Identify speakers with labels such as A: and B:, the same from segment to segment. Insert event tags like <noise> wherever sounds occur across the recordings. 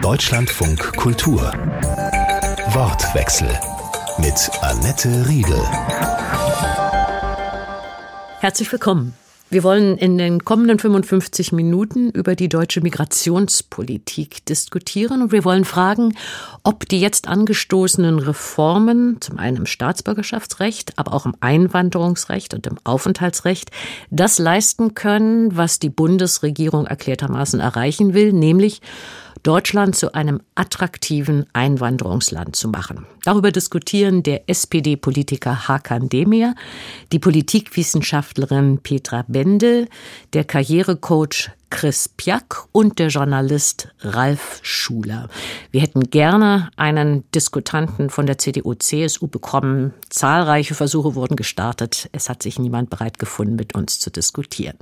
A: Deutschlandfunk Kultur. Wortwechsel mit Annette Riedel.
B: Herzlich willkommen. Wir wollen in den kommenden 55 Minuten über die deutsche Migrationspolitik diskutieren und wir wollen fragen, ob die jetzt angestoßenen Reformen, zum einen im Staatsbürgerschaftsrecht, aber auch im Einwanderungsrecht und im Aufenthaltsrecht, das leisten können, was die Bundesregierung erklärtermaßen erreichen will, nämlich Deutschland zu einem attraktiven Einwanderungsland zu machen. Darüber diskutieren der SPD-Politiker Hakan Demir, die Politikwissenschaftlerin Petra Bendel, der Karrierecoach Chris Piak und der Journalist Ralf Schuler. Wir hätten gerne einen Diskutanten von der CDU-CSU bekommen. Zahlreiche Versuche wurden gestartet. Es hat sich niemand bereit gefunden, mit uns zu diskutieren.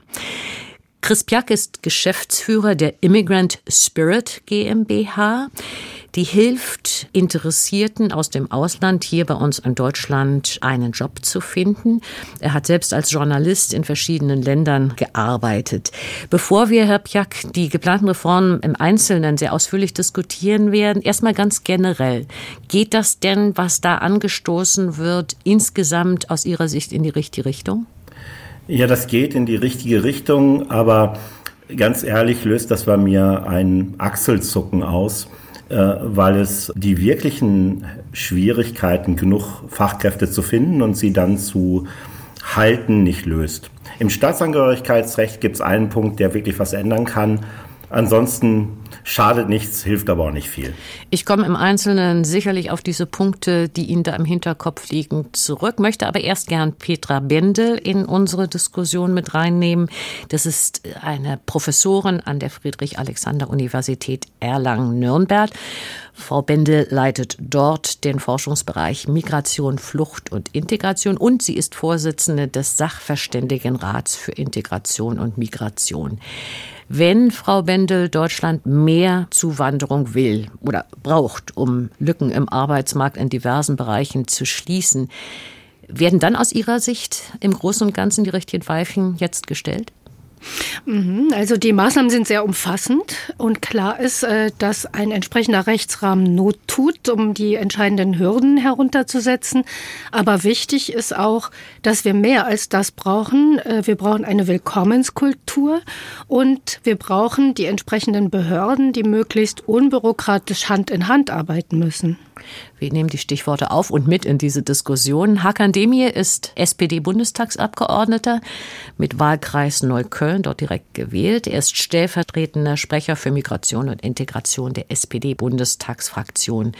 B: Chris Piak ist Geschäftsführer der Immigrant Spirit GmbH. Die hilft Interessierten aus dem Ausland hier bei uns in Deutschland einen Job zu finden. Er hat selbst als Journalist in verschiedenen Ländern gearbeitet. Bevor wir, Herr Piak, die geplanten Reformen im Einzelnen sehr ausführlich diskutieren werden, erstmal ganz generell. Geht das denn, was da angestoßen wird, insgesamt aus Ihrer Sicht in die richtige Richtung?
C: Ja, das geht in die richtige Richtung, aber ganz ehrlich löst das bei mir ein Achselzucken aus, äh, weil es die wirklichen Schwierigkeiten, genug Fachkräfte zu finden und sie dann zu halten, nicht löst. Im Staatsangehörigkeitsrecht gibt es einen Punkt, der wirklich was ändern kann. Ansonsten schadet nichts, hilft aber auch nicht viel.
B: Ich komme im Einzelnen sicherlich auf diese Punkte, die Ihnen da im Hinterkopf liegen, zurück, möchte aber erst gern Petra Bendel in unsere Diskussion mit reinnehmen. Das ist eine Professorin an der Friedrich-Alexander-Universität Erlangen-Nürnberg. Frau Bendel leitet dort den Forschungsbereich Migration, Flucht und Integration und sie ist Vorsitzende des Sachverständigenrats für Integration und Migration. Wenn Frau Bendel Deutschland mehr Zuwanderung will oder braucht, um Lücken im Arbeitsmarkt in diversen Bereichen zu schließen, werden dann aus Ihrer Sicht im Großen und Ganzen die richtigen Weichen jetzt gestellt?
D: Mhm, also die Maßnahmen sind sehr umfassend und klar ist, äh, dass ein entsprechender Rechtsrahmen Not tut, um die entscheidenden Hürden herunterzusetzen. Aber wichtig ist auch, dass wir mehr als das brauchen. Äh, wir brauchen eine Willkommenskultur und wir brauchen die entsprechenden Behörden, die möglichst unbürokratisch Hand in Hand arbeiten müssen.
B: Wir nehmen die Stichworte auf und mit in diese Diskussion. Hakan Demir ist SPD-Bundestagsabgeordneter mit Wahlkreis Neukölln, dort direkt gewählt. Er ist stellvertretender Sprecher für Migration und Integration der SPD-Bundestagsfraktion.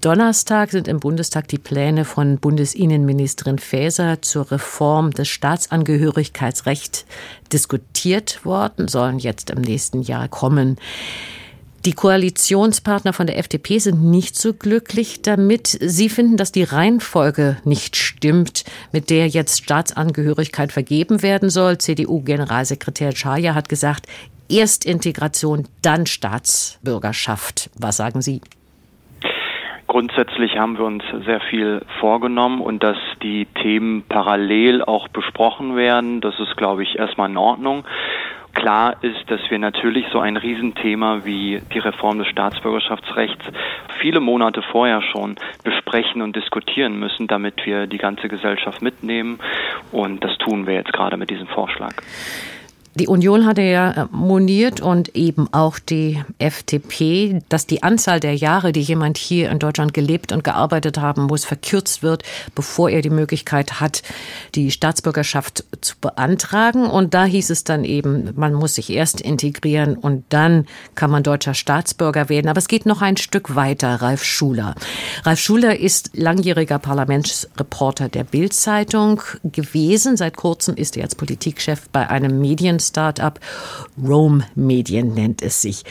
B: Donnerstag sind im Bundestag die Pläne von Bundesinnenministerin Faeser zur Reform des Staatsangehörigkeitsrechts diskutiert worden, sollen jetzt im nächsten Jahr kommen. Die Koalitionspartner von der FDP sind nicht so glücklich damit. Sie finden, dass die Reihenfolge nicht stimmt, mit der jetzt Staatsangehörigkeit vergeben werden soll. CDU-Generalsekretär Schaja hat gesagt, erst Integration, dann Staatsbürgerschaft. Was sagen Sie?
E: Grundsätzlich haben wir uns sehr viel vorgenommen und dass die Themen parallel auch besprochen werden, das ist, glaube ich, erstmal in Ordnung. Klar ist, dass wir natürlich so ein Riesenthema wie die Reform des Staatsbürgerschaftsrechts viele Monate vorher schon besprechen und diskutieren müssen, damit wir die ganze Gesellschaft mitnehmen. Und das tun wir jetzt gerade mit diesem Vorschlag.
B: Die Union hatte ja äh, moniert und eben auch die FDP, dass die Anzahl der Jahre, die jemand hier in Deutschland gelebt und gearbeitet haben muss, verkürzt wird, bevor er die Möglichkeit hat, die Staatsbürgerschaft zu beantragen. Und da hieß es dann eben, man muss sich erst integrieren und dann kann man deutscher Staatsbürger werden. Aber es geht noch ein Stück weiter, Ralf Schuler. Ralf Schuler ist langjähriger Parlamentsreporter der Bild-Zeitung gewesen. Seit kurzem ist er als Politikchef bei einem Medien Startup. Rome Medien nennt es sich.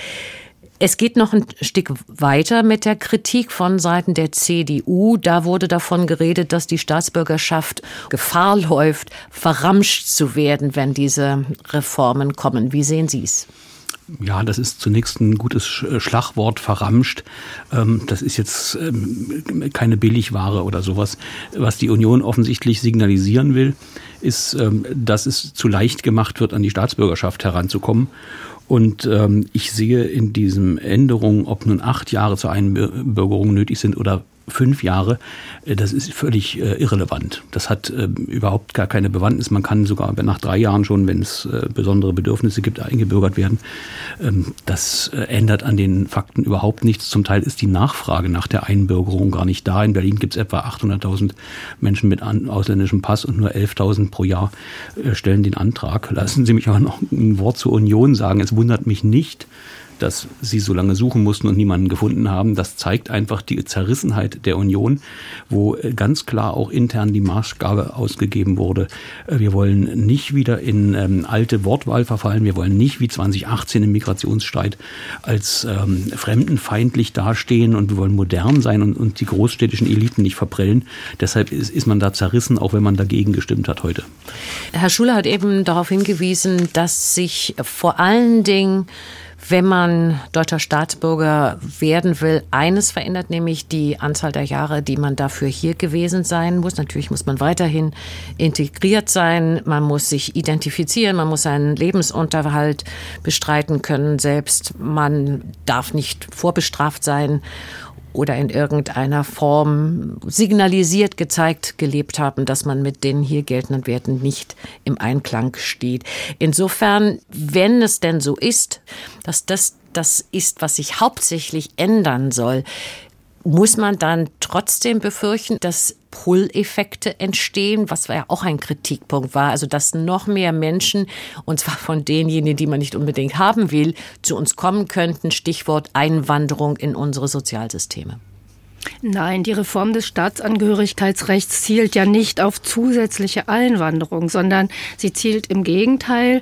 B: Es geht noch ein Stück weiter mit der Kritik von Seiten der CDU. Da wurde davon geredet, dass die Staatsbürgerschaft Gefahr läuft, verramscht zu werden, wenn diese Reformen kommen. Wie sehen Sie es?
F: Ja, das ist zunächst ein gutes äh, Schlagwort, verramscht. Ähm, das ist jetzt ähm, keine Billigware oder sowas. Was die Union offensichtlich signalisieren will, ist, ähm, dass es zu leicht gemacht wird, an die Staatsbürgerschaft heranzukommen. Und ich sehe in diesen Änderungen, ob nun acht Jahre zur Einbürgerung nötig sind oder fünf Jahre, äh, das ist völlig äh, irrelevant. Das hat äh, überhaupt gar keine Bewandtnis. Man kann sogar nach drei Jahren schon, wenn es äh, besondere Bedürfnisse gibt, eingebürgert werden. Ähm, das ändert an den Fakten überhaupt nichts. Zum Teil ist die Nachfrage nach der Einbürgerung gar nicht da. In Berlin gibt es etwa 800.000 Menschen mit ausländischem Pass und nur 11.000 pro Jahr stellen den Antrag. Lassen Sie mich aber noch ein Wort zur Union sagen. Es wundert mich nicht, dass sie so lange suchen mussten und niemanden gefunden haben. Das zeigt einfach die Zerrissenheit der Union, wo ganz klar auch intern die Maßgabe ausgegeben wurde. Wir wollen nicht wieder in ähm, alte Wortwahl verfallen. Wir wollen nicht wie 2018 im Migrationsstreit als ähm, fremdenfeindlich dastehen und wir wollen modern sein und, und die großstädtischen Eliten nicht verprellen. Deshalb ist, ist man da zerrissen, auch wenn man dagegen gestimmt hat heute.
B: Herr Schuler hat eben darauf hingewiesen, dass sich vor allen Dingen wenn man deutscher Staatsbürger werden will, eines verändert, nämlich die Anzahl der Jahre, die man dafür hier gewesen sein muss. Natürlich muss man weiterhin integriert sein, man muss sich identifizieren, man muss seinen Lebensunterhalt bestreiten können. Selbst, man darf nicht vorbestraft sein oder in irgendeiner Form signalisiert, gezeigt, gelebt haben, dass man mit den hier geltenden Werten nicht im Einklang steht. Insofern, wenn es denn so ist, dass das das ist, was sich hauptsächlich ändern soll, muss man dann trotzdem befürchten, dass Pull-Effekte entstehen, was ja auch ein Kritikpunkt war. Also, dass noch mehr Menschen, und zwar von denjenigen, die man nicht unbedingt haben will, zu uns kommen könnten. Stichwort Einwanderung in unsere Sozialsysteme.
D: Nein, die Reform des Staatsangehörigkeitsrechts zielt ja nicht auf zusätzliche Einwanderung, sondern sie zielt im Gegenteil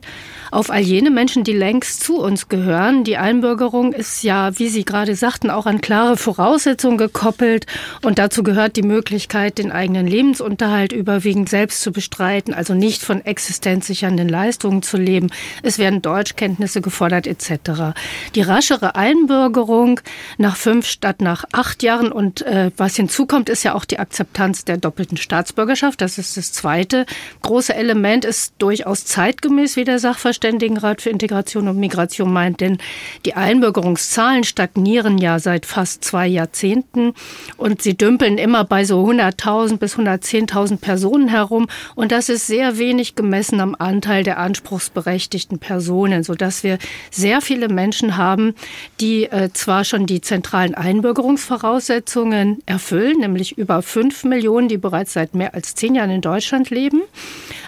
D: auf all jene Menschen, die längst zu uns gehören. Die Einbürgerung ist ja, wie Sie gerade sagten, auch an klare Voraussetzungen gekoppelt und dazu gehört die Möglichkeit, den eigenen Lebensunterhalt überwiegend selbst zu bestreiten, also nicht von existenzsichernden Leistungen zu leben. Es werden Deutschkenntnisse gefordert etc. Die raschere Einbürgerung nach fünf statt nach acht Jahren und und äh, was hinzukommt, ist ja auch die Akzeptanz der doppelten Staatsbürgerschaft. Das ist das zweite große Element, ist durchaus zeitgemäß, wie der Sachverständigenrat für Integration und Migration meint. Denn die Einbürgerungszahlen stagnieren ja seit fast zwei Jahrzehnten und sie dümpeln immer bei so 100.000 bis 110.000 Personen herum. Und das ist sehr wenig gemessen am Anteil der anspruchsberechtigten Personen, sodass wir sehr viele Menschen haben, die äh, zwar schon die zentralen Einbürgerungsvoraussetzungen Voraussetzungen erfüllen, nämlich über fünf Millionen, die bereits seit mehr als zehn Jahren in Deutschland leben.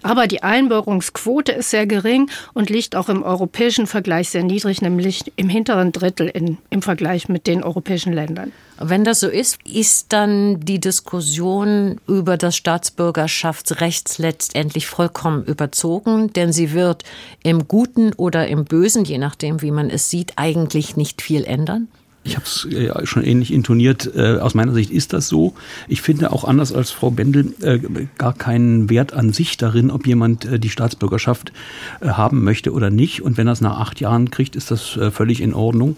D: Aber die Einbürgerungsquote ist sehr gering und liegt auch im europäischen Vergleich sehr niedrig, nämlich im hinteren Drittel in, im Vergleich mit den europäischen Ländern.
B: Wenn das so ist, ist dann die Diskussion über das Staatsbürgerschaftsrecht letztendlich vollkommen überzogen, denn sie wird im Guten oder im Bösen, je nachdem, wie man es sieht, eigentlich nicht viel ändern?
F: Ich habe es ja schon ähnlich intoniert. Äh, aus meiner Sicht ist das so. Ich finde auch anders als Frau Bendel äh, gar keinen Wert an sich darin, ob jemand äh, die Staatsbürgerschaft haben möchte oder nicht. Und wenn er es nach acht Jahren kriegt, ist das völlig in Ordnung.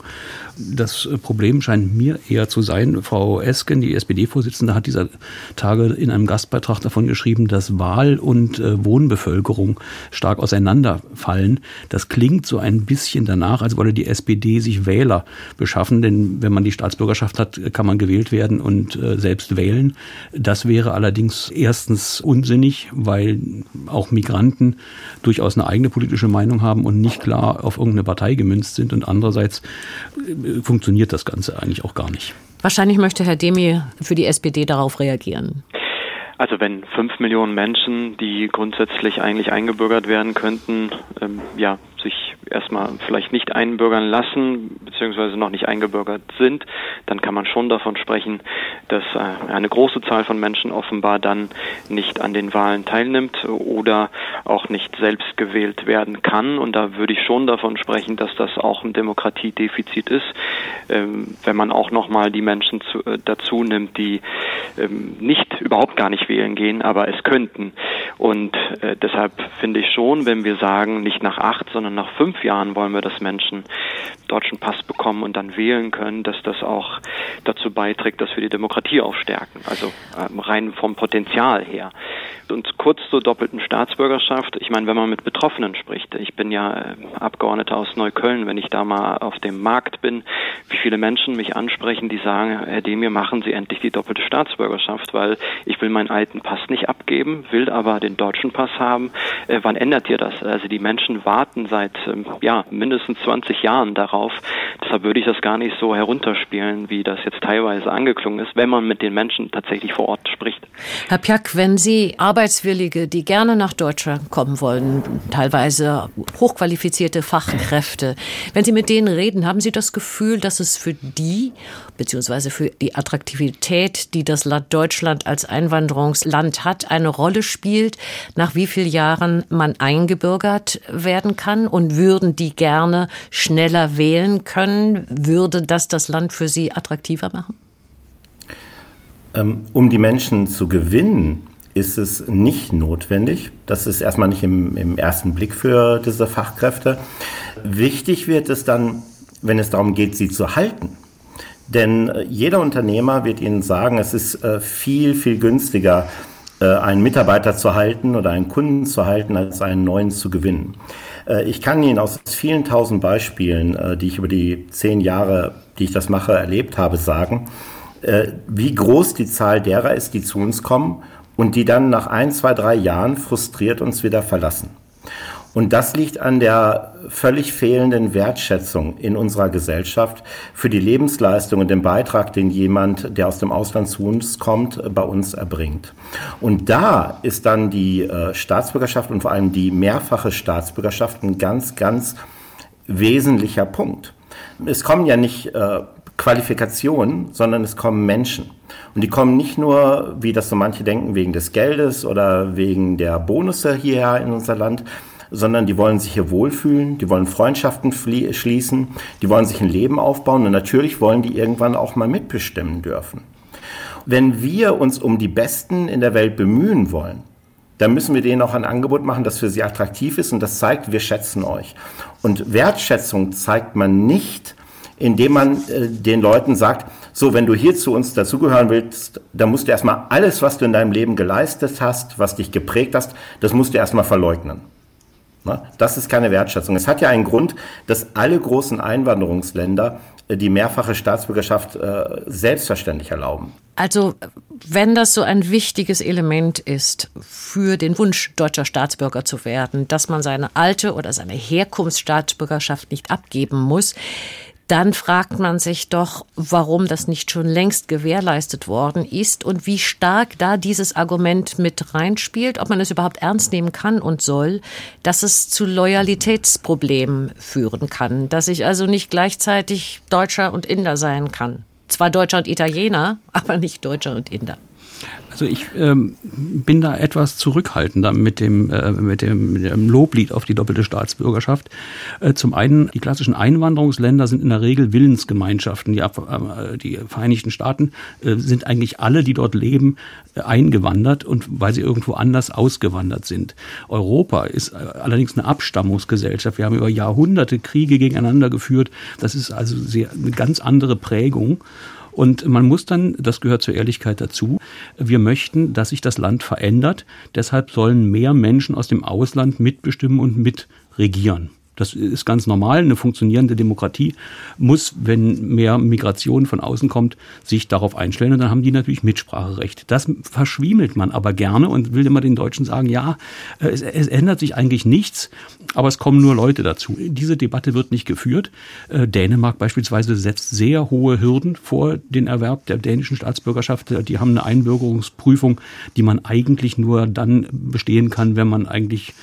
F: Das Problem scheint mir eher zu sein, Frau Esken, die SPD-Vorsitzende, hat dieser Tage in einem Gastbeitrag davon geschrieben, dass Wahl- und Wohnbevölkerung stark auseinanderfallen. Das klingt so ein bisschen danach, als wolle die SPD sich Wähler beschaffen, denn wenn man die Staatsbürgerschaft hat, kann man gewählt werden und äh, selbst wählen. Das wäre allerdings erstens unsinnig, weil auch Migranten durchaus eine eigene politische Meinung haben und nicht klar auf irgendeine Partei gemünzt sind. Und andererseits äh, funktioniert das Ganze eigentlich auch gar nicht.
B: Wahrscheinlich möchte Herr Demi für die SPD darauf reagieren.
E: Also wenn fünf Millionen Menschen, die grundsätzlich eigentlich eingebürgert werden könnten, ähm, ja, sich erstmal vielleicht nicht einbürgern lassen, beziehungsweise noch nicht eingebürgert sind, dann kann man schon davon sprechen, dass äh, eine große Zahl von Menschen offenbar dann nicht an den Wahlen teilnimmt oder auch nicht selbst gewählt werden kann. Und da würde ich schon davon sprechen, dass das auch ein Demokratiedefizit ist. ähm, wenn man auch nochmal die Menschen äh, dazu nimmt, die ähm, nicht, überhaupt gar nicht wählen gehen, aber es könnten. Und äh, deshalb finde ich schon, wenn wir sagen, nicht nach acht, sondern nach fünf Jahren wollen wir, dass Menschen deutschen Pass bekommen und dann wählen können, dass das auch dazu beiträgt, dass wir die Demokratie auch stärken. Also ähm, rein vom Potenzial her. Und kurz zur doppelten Staatsbürgerschaft. Ich meine, wenn man mit Betroffenen spricht, ich bin ja äh, Abgeordneter aus Neukölln, wenn ich da mal auf dem Markt bin, wie viele Menschen mich ansprechen, die sagen, Herr Demir, machen Sie endlich die doppelte Staatsbürgerschaft, weil ich will meinen alten Pass nicht abgeben, will aber den deutschen Pass haben. Äh, wann ändert ihr das? Also die Menschen warten seit ähm, ja, mindestens 20 Jahren darauf. Deshalb würde ich das gar nicht so herunterspielen, wie das jetzt teilweise angeklungen ist, wenn man mit den Menschen tatsächlich vor Ort spricht.
B: Herr Pjack, wenn Sie Arbeitswillige, die gerne nach Deutschland kommen wollen, teilweise hochqualifizierte Fachkräfte, wenn Sie mit denen reden, haben Sie das Gefühl, dass es für die beziehungsweise für die Attraktivität, die das Land Deutschland als Einwanderungsland hat, eine Rolle spielt, nach wie vielen Jahren man eingebürgert werden kann und würden die gerne schneller wählen können, würde das das Land für sie attraktiver machen?
C: Ähm, um die Menschen zu gewinnen, ist es nicht notwendig. Das ist erstmal nicht im, im, ersten Blick für diese Fachkräfte. Wichtig wird es dann, wenn es darum geht, sie zu halten. Denn äh, jeder Unternehmer wird Ihnen sagen, es ist äh, viel, viel günstiger, äh, einen Mitarbeiter zu halten oder einen Kunden zu halten, als einen neuen zu gewinnen. Ich kann Ihnen aus vielen tausend Beispielen, die ich über die zehn Jahre, die ich das mache, erlebt habe, sagen, wie groß die Zahl derer ist, die zu uns kommen und die dann nach ein, zwei, drei Jahren frustriert uns wieder verlassen. Und das liegt an der völlig fehlenden Wertschätzung in unserer Gesellschaft für die Lebensleistung und den Beitrag, den jemand, der aus dem Ausland zu uns kommt, bei uns erbringt. Und da ist dann die äh, Staatsbürgerschaft und vor allem die mehrfache Staatsbürgerschaft ein ganz, ganz wesentlicher Punkt. Es kommen ja nicht äh, Qualifikationen, sondern es kommen Menschen. Und die kommen nicht nur, wie das so manche denken, wegen des Geldes oder wegen der Bonusse hierher in unser Land, sondern die wollen sich hier wohlfühlen, die wollen Freundschaften schließen, die wollen sich ein Leben aufbauen und natürlich wollen die irgendwann auch mal mitbestimmen dürfen. Wenn wir uns um die Besten in der Welt bemühen wollen, dann müssen wir denen auch ein Angebot machen, das für sie attraktiv ist und das zeigt, wir schätzen euch. Und Wertschätzung zeigt man nicht, indem man äh, den Leuten sagt, so, wenn du hier zu uns dazugehören willst, dann musst du erstmal alles, was du in deinem Leben geleistet hast, was dich geprägt hast, das musst du erstmal verleugnen. Das ist keine Wertschätzung. Es hat ja einen Grund, dass alle großen Einwanderungsländer äh, die mehrfache Staatsbürgerschaft äh, selbstverständlich erlauben.
B: Also wenn das so ein wichtiges Element ist für den Wunsch, deutscher Staatsbürger zu werden, dass man seine alte oder seine Herkunftsstaatsbürgerschaft nicht abgeben muss, dann fragt man sich doch, warum das nicht schon längst gewährleistet worden ist und wie stark da dieses Argument mit reinspielt, ob man es überhaupt ernst nehmen kann und soll, dass es zu Loyalitätsproblemen führen kann, dass ich also nicht gleichzeitig Deutscher und Inder sein kann. Zwar Deutscher und Italiener, <laughs> aber nicht Deutscher und Inder.
F: Also ich ähm, bin da etwas zurückhaltender mit dem, äh, mit, dem, mit dem Loblied auf die doppelte Staatsbürgerschaft. Äh, zum einen, die klassischen Einwanderungsländer sind in der Regel Willensgemeinschaften. Die, äh, die Vereinigten Staaten äh, sind eigentlich alle, die dort leben, äh, eingewandert und weil sie irgendwo anders ausgewandert sind. Europa ist äh, allerdings eine Abstammungsgesellschaft. Wir haben über Jahrhunderte Kriege gegeneinander geführt. Das ist also sehr, eine ganz andere Prägung. Und man muss dann, das gehört zur Ehrlichkeit dazu, wir möchten, dass sich das Land verändert. Deshalb sollen mehr Menschen aus dem Ausland mitbestimmen und mitregieren. Das ist ganz normal. Eine funktionierende Demokratie muss, wenn mehr Migration von außen kommt, sich darauf einstellen. Und dann haben die natürlich Mitspracherecht. Das verschwiemelt man aber gerne und will immer den Deutschen sagen, ja, es, es ändert sich eigentlich nichts, aber es kommen nur Leute dazu. Diese Debatte wird nicht geführt. Äh, Dänemark beispielsweise setzt sehr hohe Hürden vor den Erwerb der dänischen Staatsbürgerschaft. Die haben eine Einbürgerungsprüfung, die man eigentlich nur dann bestehen kann, wenn man eigentlich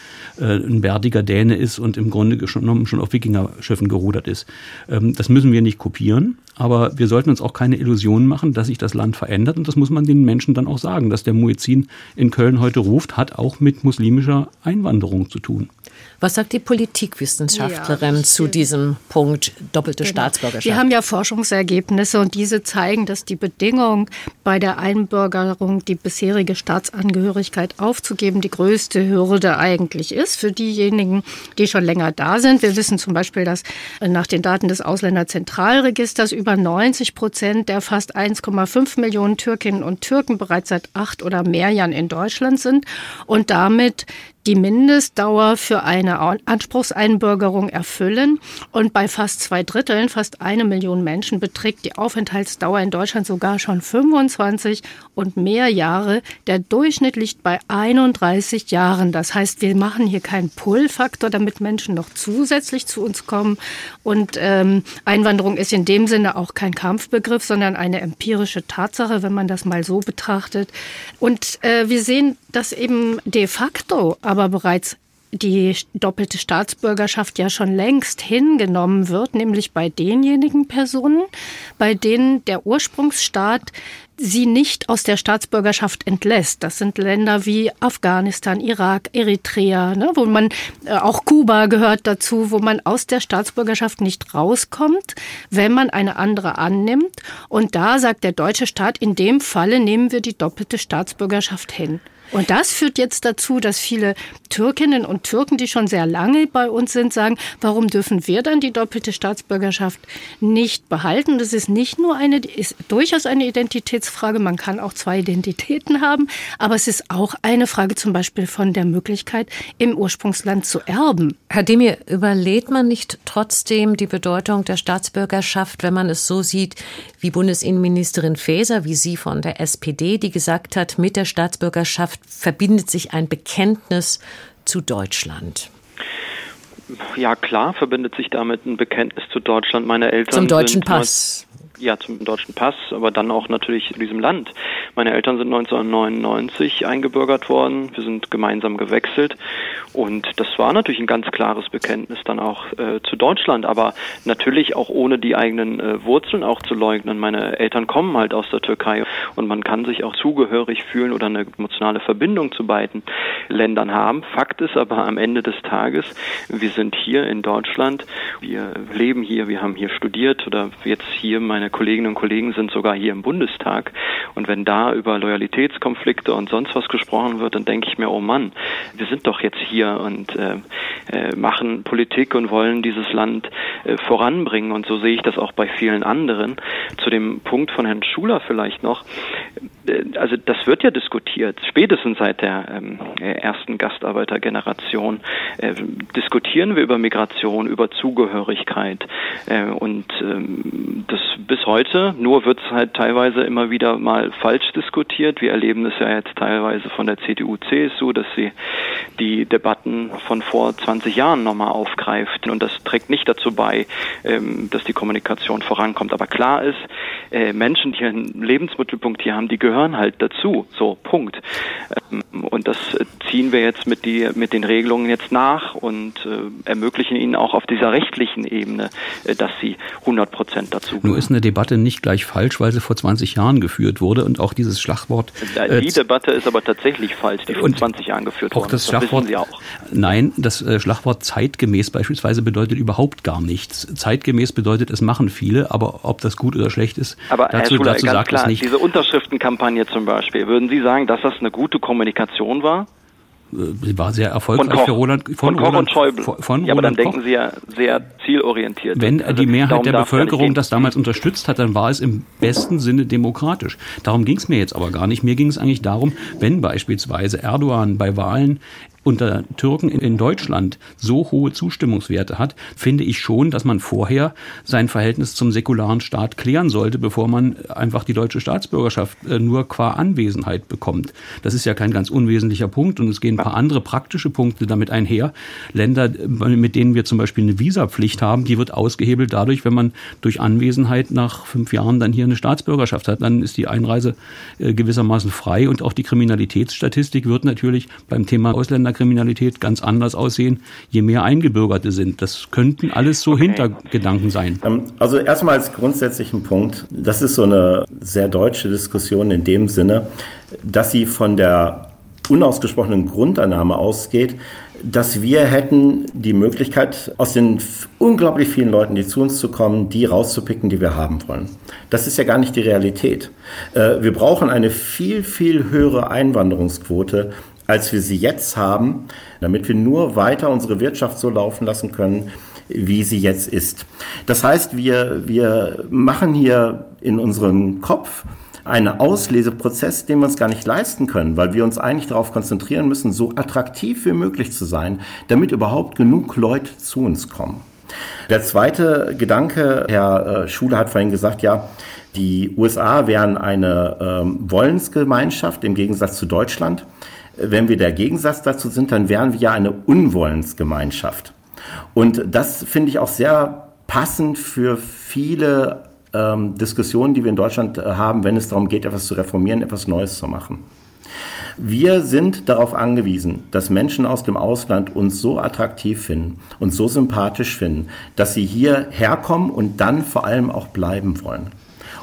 F: äh, ein bärtiger Däne ist und im Grunde genommen schon auf Wikingerschiffen gerudert ist. Ähm, das müssen wir nicht kopieren, aber wir sollten uns auch keine Illusionen machen, dass sich das Land verändert und das muss man den Menschen dann auch sagen. Dass der Muezzin in Köln heute ruft, hat auch mit muslimischer Einwanderung zu tun.
B: Was sagt die Politikwissenschaftlerin ja, zu diesem Punkt doppelte genau. Staatsbürgerschaft?
D: Wir haben ja Forschungsergebnisse und diese zeigen, dass die Bedingung bei der Einbürgerung die bisherige Staatsangehörigkeit aufzugeben die größte Hürde eigentlich ist für diejenigen, die schon länger da sind. Wir wissen zum Beispiel, dass nach den Daten des Ausländerzentralregisters über 90 Prozent der fast 1,5 Millionen Türkinnen und Türken bereits seit acht oder mehr Jahren in Deutschland sind und damit die Mindestdauer für eine Anspruchseinbürgerung erfüllen. Und bei fast zwei Dritteln, fast eine Million Menschen, beträgt die Aufenthaltsdauer in Deutschland sogar schon 25 und mehr Jahre. Der Durchschnitt liegt bei 31 Jahren. Das heißt, wir machen hier keinen Pull-Faktor, damit Menschen noch zusätzlich zu uns kommen. Und ähm, Einwanderung ist in dem Sinne auch kein Kampfbegriff, sondern eine empirische Tatsache, wenn man das mal so betrachtet. Und äh, wir sehen, dass eben de facto aber bereits die doppelte Staatsbürgerschaft ja schon längst hingenommen wird, nämlich bei denjenigen Personen, bei denen der Ursprungsstaat sie nicht aus der Staatsbürgerschaft entlässt. Das sind Länder wie Afghanistan, Irak, Eritrea, ne, wo man äh, auch Kuba gehört dazu, wo man aus der Staatsbürgerschaft nicht rauskommt, wenn man eine andere annimmt. Und da sagt der deutsche Staat, in dem Falle nehmen wir die doppelte Staatsbürgerschaft hin. Und das führt jetzt dazu, dass viele Türkinnen und Türken, die schon sehr lange bei uns sind, sagen, warum dürfen wir dann die doppelte Staatsbürgerschaft nicht behalten? Das ist nicht nur eine, ist durchaus eine Identitätsfrage. Man kann auch zwei Identitäten haben. Aber es ist auch eine Frage zum Beispiel von der Möglichkeit, im Ursprungsland zu erben.
B: Herr Demir, überlädt man nicht trotzdem die Bedeutung der Staatsbürgerschaft, wenn man es so sieht, wie Bundesinnenministerin Faeser, wie sie von der SPD, die gesagt hat, mit der Staatsbürgerschaft verbindet sich ein Bekenntnis zu Deutschland.
E: Ja, klar verbindet sich damit ein Bekenntnis zu Deutschland. Meine Eltern
B: zum deutschen Pass.
E: Ja, zum deutschen Pass, aber dann auch natürlich in diesem Land. Meine Eltern sind 1999 eingebürgert worden. Wir sind gemeinsam gewechselt. Und das war natürlich ein ganz klares Bekenntnis dann auch äh, zu Deutschland, aber natürlich auch ohne die eigenen äh, Wurzeln auch zu leugnen. Meine Eltern kommen halt aus der Türkei und man kann sich auch zugehörig fühlen oder eine emotionale Verbindung zu beiden Ländern haben. Fakt ist aber am Ende des Tages, wir sind hier in Deutschland, wir leben hier, wir haben hier studiert oder jetzt hier meine Kolleginnen und Kollegen sind sogar hier im Bundestag. Und wenn da über Loyalitätskonflikte und sonst was gesprochen wird, dann denke ich mir, oh Mann, wir sind doch jetzt hier und äh, äh, machen Politik und wollen dieses Land äh, voranbringen. Und so sehe ich das auch bei vielen anderen. Zu dem Punkt von Herrn Schuler vielleicht noch. Äh, also das wird ja diskutiert, spätestens seit der ähm, ersten Gastarbeitergeneration äh, diskutieren wir über Migration, über Zugehörigkeit äh, und ähm, das bis heute, nur wird es halt teilweise immer wieder mal falsch diskutiert. Wir erleben es ja jetzt teilweise von der CDU, CSU, dass sie die Debatten von vor 20 Jahren nochmal aufgreift und das trägt nicht dazu bei, ähm, dass die Kommunikation vorankommt. Aber klar ist, äh, Menschen, die einen Lebensmittelpunkt hier haben, die gehören halt dazu. So, Punkt. Ähm, und das ziehen wir jetzt mit, die, mit den Regelungen jetzt nach und äh, ermöglichen ihnen auch auf dieser rechtlichen Ebene, äh, dass sie 100 Prozent dazu gehören.
F: Debatte nicht gleich falsch, weil sie vor 20 Jahren geführt wurde und auch dieses Schlagwort.
E: Äh, die Debatte ist aber tatsächlich falsch, die vor 20 Jahren geführt wurde.
F: Auch das, das Schlagwort, auch. Nein, das äh, Schlagwort zeitgemäß beispielsweise bedeutet überhaupt gar nichts. Zeitgemäß bedeutet, es machen viele, aber ob das gut oder schlecht ist,
E: aber dazu, Schuler, dazu sagt klar, es nicht. Diese Unterschriftenkampagne zum Beispiel, würden Sie sagen, dass das eine gute Kommunikation war?
F: Sie war sehr erfolgreich
E: von
F: für Roland
E: von, von Koch
F: Roland,
E: und Schäuble. Von, von ja, aber dann denken Sie ja sehr zielorientiert.
F: Wenn also die Mehrheit der Bevölkerung das damals unterstützt hat, dann war es im besten Sinne demokratisch. Darum ging es mir jetzt aber gar nicht. Mir ging es eigentlich darum, wenn beispielsweise Erdogan bei Wahlen unter Türken in Deutschland so hohe Zustimmungswerte hat, finde ich schon, dass man vorher sein Verhältnis zum säkularen Staat klären sollte, bevor man einfach die deutsche Staatsbürgerschaft äh, nur qua Anwesenheit bekommt. Das ist ja kein ganz unwesentlicher Punkt und es gehen ein paar andere praktische Punkte damit einher. Länder, mit denen wir zum Beispiel eine Visapflicht haben, die wird ausgehebelt dadurch, wenn man durch Anwesenheit nach fünf Jahren dann hier eine Staatsbürgerschaft hat. Dann ist die Einreise äh, gewissermaßen frei und auch die Kriminalitätsstatistik wird natürlich beim Thema Ausländer Kriminalität ganz anders aussehen, je mehr Eingebürgerte sind. Das könnten alles so okay. Hintergedanken sein.
C: Ähm, also erstmal als grundsätzlichen Punkt, das ist so eine sehr deutsche Diskussion in dem Sinne, dass sie von der unausgesprochenen Grundannahme ausgeht, dass wir hätten die Möglichkeit, aus den unglaublich vielen Leuten, die zu uns zu kommen, die rauszupicken, die wir haben wollen. Das ist ja gar nicht die Realität. Äh, wir brauchen eine viel, viel höhere Einwanderungsquote, als wir sie jetzt haben, damit wir nur weiter unsere Wirtschaft so laufen lassen können, wie sie jetzt ist. Das heißt, wir, wir machen hier in unserem Kopf einen Ausleseprozess, den wir uns gar nicht leisten können, weil wir uns eigentlich darauf konzentrieren müssen, so attraktiv wie möglich zu sein, damit überhaupt genug Leute zu uns kommen. Der zweite Gedanke, Herr äh, Schule hat vorhin gesagt, ja, die USA wären eine ähm, Wollensgemeinschaft im Gegensatz zu Deutschland. Wenn wir der Gegensatz dazu sind, dann wären wir ja eine Unwollensgemeinschaft. Und das finde ich auch sehr passend für viele ähm, Diskussionen, die wir in Deutschland äh, haben, wenn es darum geht, etwas zu reformieren, etwas Neues zu machen. Wir sind darauf angewiesen, dass Menschen aus dem Ausland uns so attraktiv finden und so sympathisch finden, dass sie hier herkommen und dann vor allem auch bleiben wollen.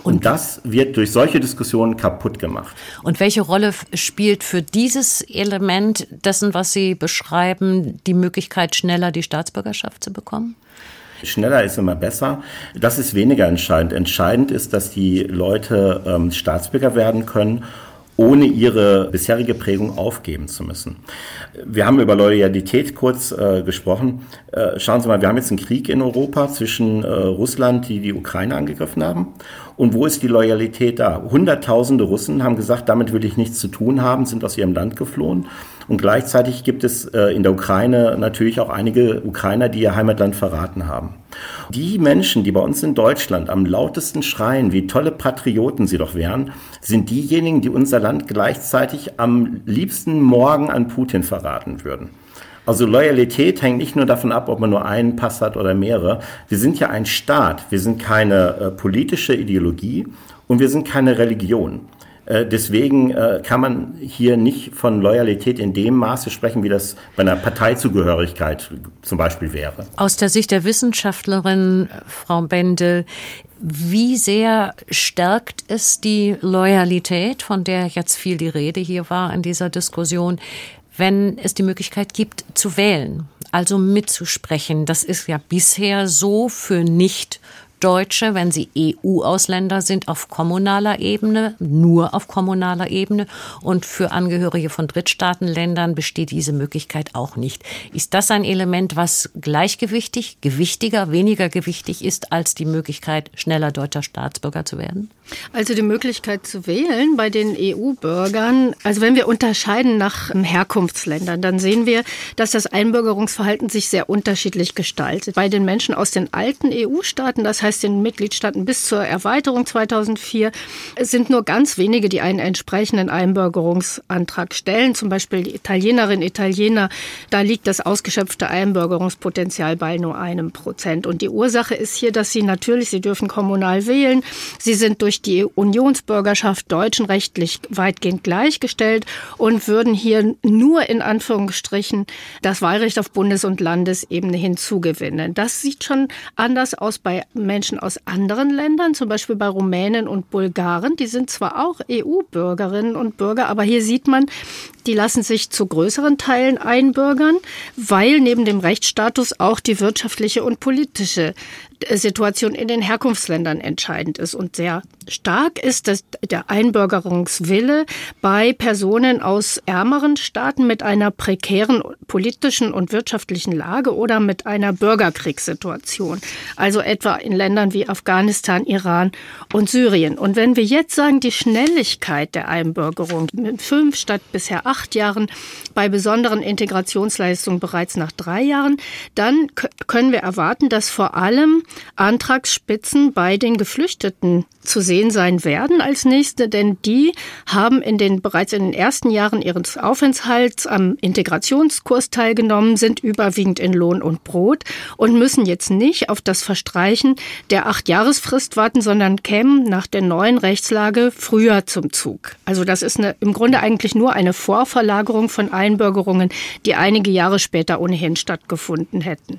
C: Und, und das wird durch solche Diskussionen kaputt gemacht.
B: Und welche Rolle spielt für dieses Element dessen, was Sie beschreiben, die Möglichkeit, schneller die Staatsbürgerschaft zu bekommen?
C: Schneller ist immer besser. Das ist weniger entscheidend. Entscheidend ist, dass die Leute ähm, Staatsbürger werden können ohne ihre bisherige Prägung aufgeben zu müssen. Wir haben über Loyalität kurz äh, gesprochen. Äh, schauen Sie mal, wir haben jetzt einen Krieg in Europa zwischen äh, Russland, die die Ukraine angegriffen haben. Und wo ist die Loyalität da? Hunderttausende Russen haben gesagt, damit will ich nichts zu tun haben, sind aus ihrem Land geflohen. Und gleichzeitig gibt es äh, in der Ukraine natürlich auch einige Ukrainer, die ihr Heimatland verraten haben. Die Menschen, die bei uns in Deutschland am lautesten schreien, wie tolle Patrioten sie doch wären, sind diejenigen, die unser Land gleichzeitig am liebsten morgen an Putin verraten würden. Also Loyalität hängt nicht nur davon ab, ob man nur einen Pass hat oder mehrere. Wir sind ja ein Staat, wir sind keine äh, politische Ideologie und wir sind keine Religion. Äh, deswegen äh, kann man hier nicht von Loyalität in dem Maße sprechen, wie das bei einer Parteizugehörigkeit zum Beispiel wäre.
B: Aus der Sicht der Wissenschaftlerin, Frau Bendel, wie sehr stärkt es die Loyalität, von der jetzt viel die Rede hier war in dieser Diskussion, wenn es die Möglichkeit gibt zu wählen, also mitzusprechen? Das ist ja bisher so für nicht Deutsche, wenn sie EU-Ausländer sind, auf kommunaler Ebene, nur auf kommunaler Ebene. Und für Angehörige von Drittstaatenländern besteht diese Möglichkeit auch nicht. Ist das ein Element, was gleichgewichtig, gewichtiger, weniger gewichtig ist als die Möglichkeit, schneller deutscher Staatsbürger zu werden?
D: Also die Möglichkeit zu wählen bei den EU-Bürgern, also wenn wir unterscheiden nach Herkunftsländern, dann sehen wir, dass das Einbürgerungsverhalten sich sehr unterschiedlich gestaltet. Bei den Menschen aus den alten EU-Staaten, das heißt den Mitgliedstaaten bis zur Erweiterung 2004, sind nur ganz wenige, die einen entsprechenden Einbürgerungsantrag stellen. Zum Beispiel die Italienerinnen, Italiener, da liegt das ausgeschöpfte Einbürgerungspotenzial bei nur einem Prozent. Und die Ursache ist hier, dass sie natürlich, sie dürfen kommunal wählen, sie sind durch die Unionsbürgerschaft Deutschen rechtlich weitgehend gleichgestellt und würden hier nur in Anführungsstrichen das Wahlrecht auf Bundes- und Landesebene hinzugewinnen. Das sieht schon anders aus bei Menschen aus anderen Ländern, zum Beispiel bei Rumänen und Bulgaren. Die sind zwar auch EU-Bürgerinnen und Bürger, aber hier sieht man, die lassen sich zu größeren Teilen einbürgern, weil neben dem Rechtsstatus auch die wirtschaftliche und politische Situation in den Herkunftsländern entscheidend ist und sehr stark ist dass der Einbürgerungswille bei Personen aus ärmeren Staaten mit einer prekären politischen und wirtschaftlichen Lage oder mit einer Bürgerkriegssituation, also etwa in Ländern wie Afghanistan, Iran und Syrien. Und wenn wir jetzt sagen, die Schnelligkeit der Einbürgerung mit fünf statt bisher acht Jahren, bei besonderen Integrationsleistungen bereits nach drei Jahren, dann können wir erwarten, dass vor allem Antragsspitzen bei den Geflüchteten zu sehen sein werden als nächste, denn die haben in den bereits in den ersten Jahren ihres Aufenthalts am Integrationskurs teilgenommen, sind überwiegend in Lohn und Brot und müssen jetzt nicht auf das Verstreichen der acht Jahresfrist warten, sondern kämen nach der neuen Rechtslage früher zum Zug. Also das ist eine, im Grunde eigentlich nur eine Vorverlagerung von Einbürgerungen, die einige Jahre später ohnehin stattgefunden hätten.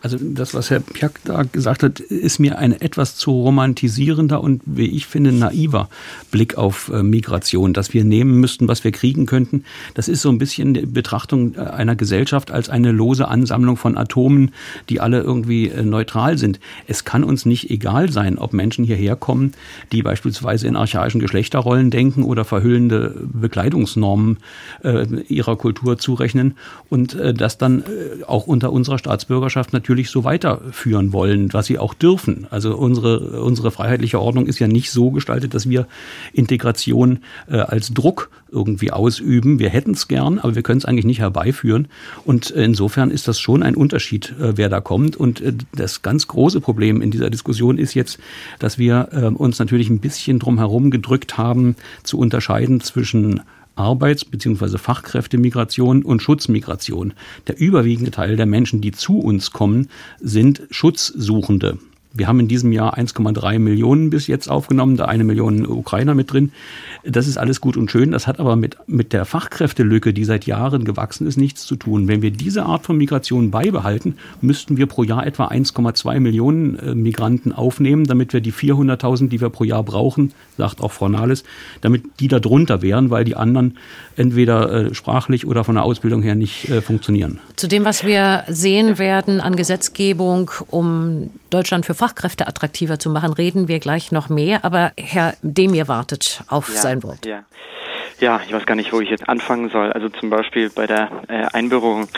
F: Also das, was Herr Piak da gesagt hat, ist mir ein etwas zu romantisierender und, wie ich finde, naiver Blick auf äh, Migration, dass wir nehmen müssten, was wir kriegen könnten. Das ist so ein bisschen die Betrachtung äh, einer Gesellschaft als eine lose Ansammlung von Atomen, die alle irgendwie äh, neutral sind. Es kann uns nicht egal sein, ob Menschen hierher kommen, die beispielsweise in archaischen Geschlechterrollen denken oder verhüllende Bekleidungsnormen äh, ihrer Kultur zurechnen und äh, das dann äh, auch unter unserer Staatsbürgerschaft natürlich so weiterführen wollen, was sie auch dürfen. Also unsere, unsere freiheitliche Ordnung ist ja nicht so gestaltet, dass wir Integration äh, als Druck irgendwie ausüben. Wir hätten es gern, aber wir können es eigentlich nicht herbeiführen. Und insofern ist das schon ein Unterschied, äh, wer da kommt. Und äh, das ganz große Problem in dieser Diskussion ist jetzt, dass wir äh, uns natürlich ein bisschen drum herum gedrückt haben, zu unterscheiden zwischen Arbeits- bzw. Fachkräftemigration und Schutzmigration. Der überwiegende Teil der Menschen, die zu uns kommen, sind Schutzsuchende. Wir haben in diesem Jahr 1,3 Millionen bis jetzt aufgenommen, da eine Million Ukrainer mit drin. Das ist alles gut und schön. Das hat aber mit, mit der Fachkräftelücke, die seit Jahren gewachsen ist, nichts zu tun. Wenn wir diese Art von Migration beibehalten, müssten wir pro Jahr etwa 1,2 Millionen äh, Migranten aufnehmen, damit wir die 400.000, die wir pro Jahr brauchen, sagt auch Frau Nahles, damit die da drunter wären, weil die anderen entweder äh, sprachlich oder von der Ausbildung her nicht äh, funktionieren.
B: Zu dem, was wir sehen werden an Gesetzgebung, um Deutschland für Fachkräfte attraktiver zu machen, reden wir gleich noch mehr. Aber Herr Demir wartet auf ja, sein Wort.
E: Ja. ja, ich weiß gar nicht, wo ich jetzt anfangen soll. Also zum Beispiel bei der äh, Einbürgerung.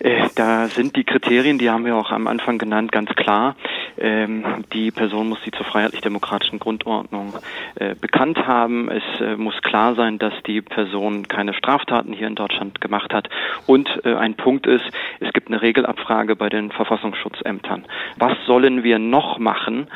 E: Äh, da sind die Kriterien, die haben wir auch am Anfang genannt, ganz klar. Ähm, die Person muss sie zur freiheitlich-demokratischen Grundordnung äh, bekannt haben. Es äh, muss klar sein, dass die Person keine Straftaten hier in Deutschland gemacht hat. Und ein Punkt ist, es gibt eine Regelabfrage bei den Verfassungsschutzämtern. Was sollen wir noch machen,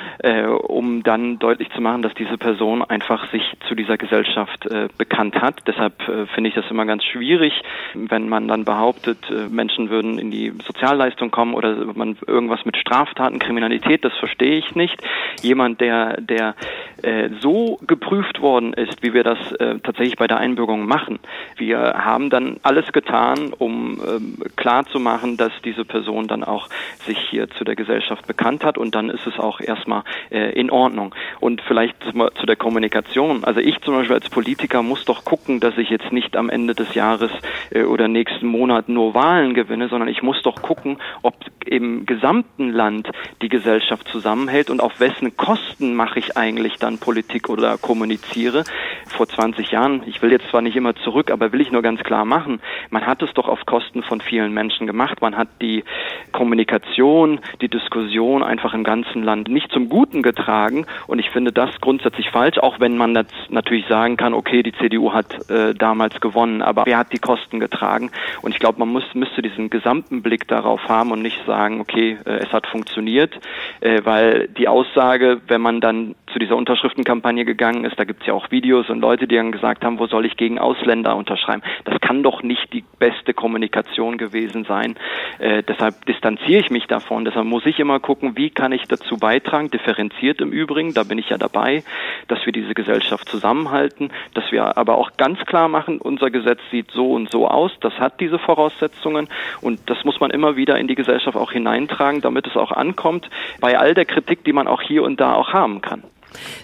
E: um dann deutlich zu machen, dass diese Person einfach sich zu dieser Gesellschaft bekannt hat? Deshalb finde ich das immer ganz schwierig, wenn man dann behauptet, Menschen würden in die Sozialleistung kommen oder man irgendwas mit Straftaten, Kriminalität, das verstehe ich nicht. Jemand, der, der äh, so geprüft worden ist, wie wir das äh, tatsächlich bei der Einbürgerung machen. Wir haben dann alles getan, um ähm, klar zu machen, dass diese Person dann auch sich hier zu der Gesellschaft bekannt hat und dann ist es auch erstmal äh, in Ordnung. Und vielleicht zu der Kommunikation. Also ich zum Beispiel als Politiker muss doch gucken, dass ich jetzt nicht am Ende des Jahres äh, oder nächsten Monat nur Wahlen gewinne, sondern ich muss doch gucken, ob im gesamten Land die Gesellschaft zusammenhält und auf wessen Kosten mache ich eigentlich dann Politik oder kommuniziere. Vor 20 Jahren, ich will jetzt zwar nicht immer zurück, aber will ich nur ganz klar machen, man hat es doch auf Kosten von vielen Menschen gemacht. Man hat die Kommunikation, die Diskussion einfach im ganzen Land nicht zum Guten getragen und ich finde das grundsätzlich falsch, auch wenn man jetzt natürlich sagen kann, okay, die CDU hat äh, damals gewonnen, aber wer hat die Kosten getragen? Und ich glaube, man muss, müsste diesen gesamten Blick darauf haben und nicht sagen, okay, äh, es hat funktioniert, äh, weil die Aussage, wenn man dann zu dieser Unterschriftenkampagne gegangen ist, da gibt es ja auch Videos und Leute, die dann gesagt haben, wo soll ich gegen Ausländer unterschreiben? Das kann doch nicht die beste Kommunikation gewesen sein. Äh, deshalb distanziere ich mich davon. Deshalb muss ich immer gucken, wie kann ich dazu beitragen, differenziert im Übrigen, da bin ich ja dabei, dass wir diese Gesellschaft zusammenhalten, dass wir aber auch ganz klar machen, unser Gesetz sieht so und so aus, das hat diese Voraussetzungen und das muss man immer wieder in die Gesellschaft auch hineintragen, damit es auch ankommt, bei all der Kritik, die man auch hier und da auch haben kann.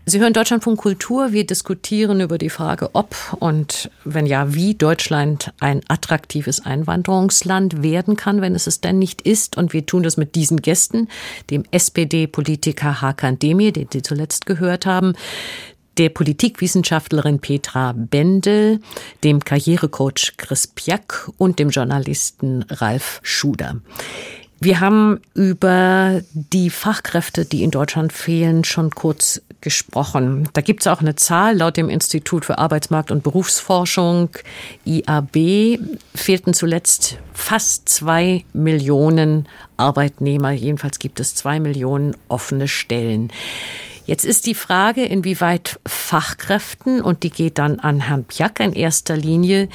B: Sie hören Deutschlandfunk Kultur. Wir diskutieren über die Frage, ob und wenn ja, wie Deutschland ein attraktives Einwanderungsland werden kann, wenn es es denn nicht ist. Und wir tun das mit diesen Gästen, dem SPD-Politiker Hakan Demir, den Sie zuletzt gehört haben, der Politikwissenschaftlerin Petra Bendel, dem Karrierecoach Chris Piak und dem Journalisten Ralf Schuder. Wir haben über die Fachkräfte, die in Deutschland fehlen, schon kurz gesprochen. Da gibt es auch eine Zahl. Laut dem Institut für Arbeitsmarkt und Berufsforschung IAB fehlten zuletzt fast zwei Millionen Arbeitnehmer. Jedenfalls gibt es zwei Millionen offene Stellen. Jetzt ist die Frage, inwieweit Fachkräften, und die geht dann an Herrn Pjack in erster Linie,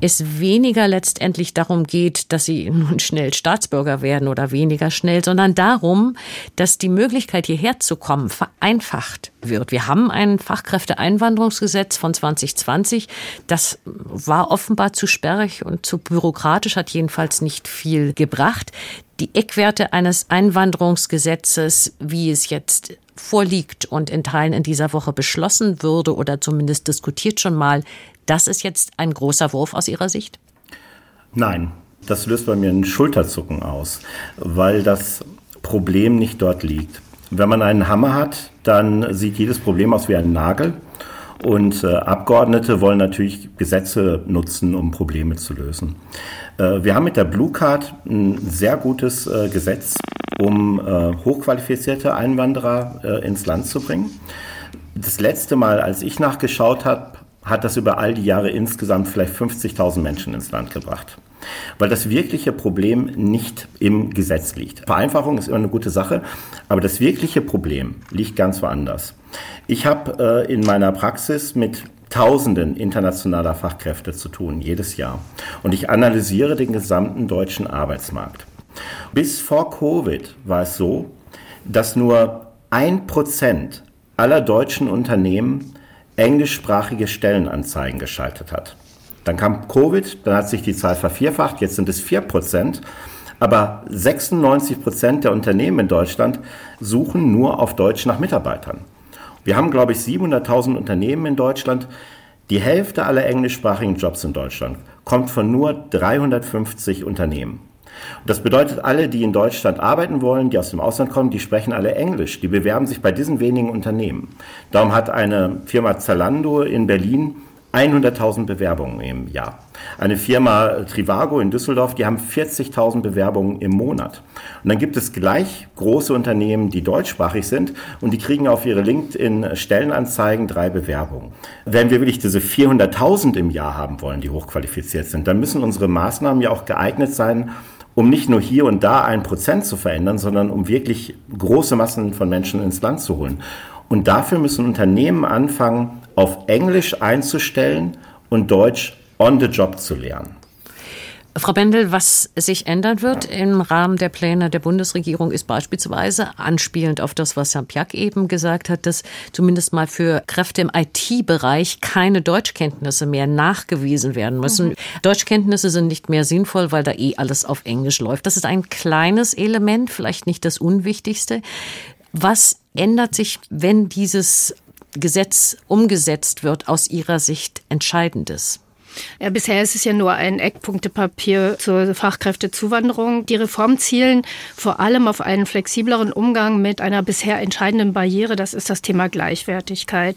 B: es weniger letztendlich darum geht, dass sie nun schnell Staatsbürger werden oder weniger schnell, sondern darum, dass die Möglichkeit hierher zu kommen vereinfacht wird. Wir haben ein Fachkräfteeinwanderungsgesetz von 2020. Das war offenbar zu sperrig und zu bürokratisch, hat jedenfalls nicht viel gebracht. Die Eckwerte eines Einwanderungsgesetzes, wie es jetzt vorliegt und in Teilen in dieser Woche beschlossen würde oder zumindest diskutiert schon mal, das ist jetzt ein großer Wurf aus Ihrer Sicht?
C: Nein, das löst bei mir ein Schulterzucken aus, weil das Problem nicht dort liegt. Wenn man einen Hammer hat, dann sieht jedes Problem aus wie ein Nagel. Und äh, Abgeordnete wollen natürlich Gesetze nutzen, um Probleme zu lösen. Äh, wir haben mit der Blue Card ein sehr gutes äh, Gesetz, um äh, hochqualifizierte Einwanderer äh, ins Land zu bringen. Das letzte Mal, als ich nachgeschaut habe, hat das über all die Jahre insgesamt vielleicht 50.000 Menschen ins Land gebracht. Weil das wirkliche Problem nicht im Gesetz liegt. Vereinfachung ist immer eine gute Sache, aber das wirkliche Problem liegt ganz woanders. Ich habe äh, in meiner Praxis mit Tausenden internationaler Fachkräfte zu tun, jedes Jahr. Und ich analysiere den gesamten deutschen Arbeitsmarkt. Bis vor Covid war es so, dass nur ein Prozent aller deutschen Unternehmen englischsprachige Stellenanzeigen geschaltet hat. Dann kam Covid, dann hat sich die Zahl vervierfacht, jetzt sind es 4 Prozent. Aber 96 Prozent der Unternehmen in Deutschland suchen nur auf Deutsch nach Mitarbeitern. Wir haben, glaube ich, 700.000 Unternehmen in Deutschland. Die Hälfte aller englischsprachigen Jobs in Deutschland kommt von nur 350 Unternehmen. Das bedeutet, alle, die in Deutschland arbeiten wollen, die aus dem Ausland kommen, die sprechen alle Englisch. Die bewerben sich bei diesen wenigen Unternehmen. Darum hat eine Firma Zalando in Berlin 100.000 Bewerbungen im Jahr. Eine Firma Trivago in Düsseldorf, die haben 40.000 Bewerbungen im Monat. Und dann gibt es gleich große Unternehmen, die deutschsprachig sind und die kriegen auf ihre LinkedIn-Stellenanzeigen drei Bewerbungen. Wenn wir wirklich diese 400.000 im Jahr haben wollen, die hochqualifiziert sind, dann müssen unsere Maßnahmen ja auch geeignet sein, um nicht nur hier und da ein Prozent zu verändern, sondern um wirklich große Massen von Menschen ins Land zu holen. Und dafür müssen Unternehmen anfangen, auf Englisch einzustellen und Deutsch on the job zu lernen.
B: Frau Bendel, was sich ändern wird im Rahmen der Pläne der Bundesregierung ist beispielsweise, anspielend auf das, was Herr Piak eben gesagt hat, dass zumindest mal für Kräfte im IT-Bereich keine Deutschkenntnisse mehr nachgewiesen werden müssen. Mhm. Deutschkenntnisse sind nicht mehr sinnvoll, weil da eh alles auf Englisch läuft. Das ist ein kleines Element, vielleicht nicht das unwichtigste. Was ändert sich, wenn dieses Gesetz umgesetzt wird, aus Ihrer Sicht Entscheidendes?
D: Ja, bisher ist es ja nur ein Eckpunktepapier zur Fachkräftezuwanderung. Die Reformen zielen vor allem auf einen flexibleren Umgang mit einer bisher entscheidenden Barriere. Das ist das Thema Gleichwertigkeit.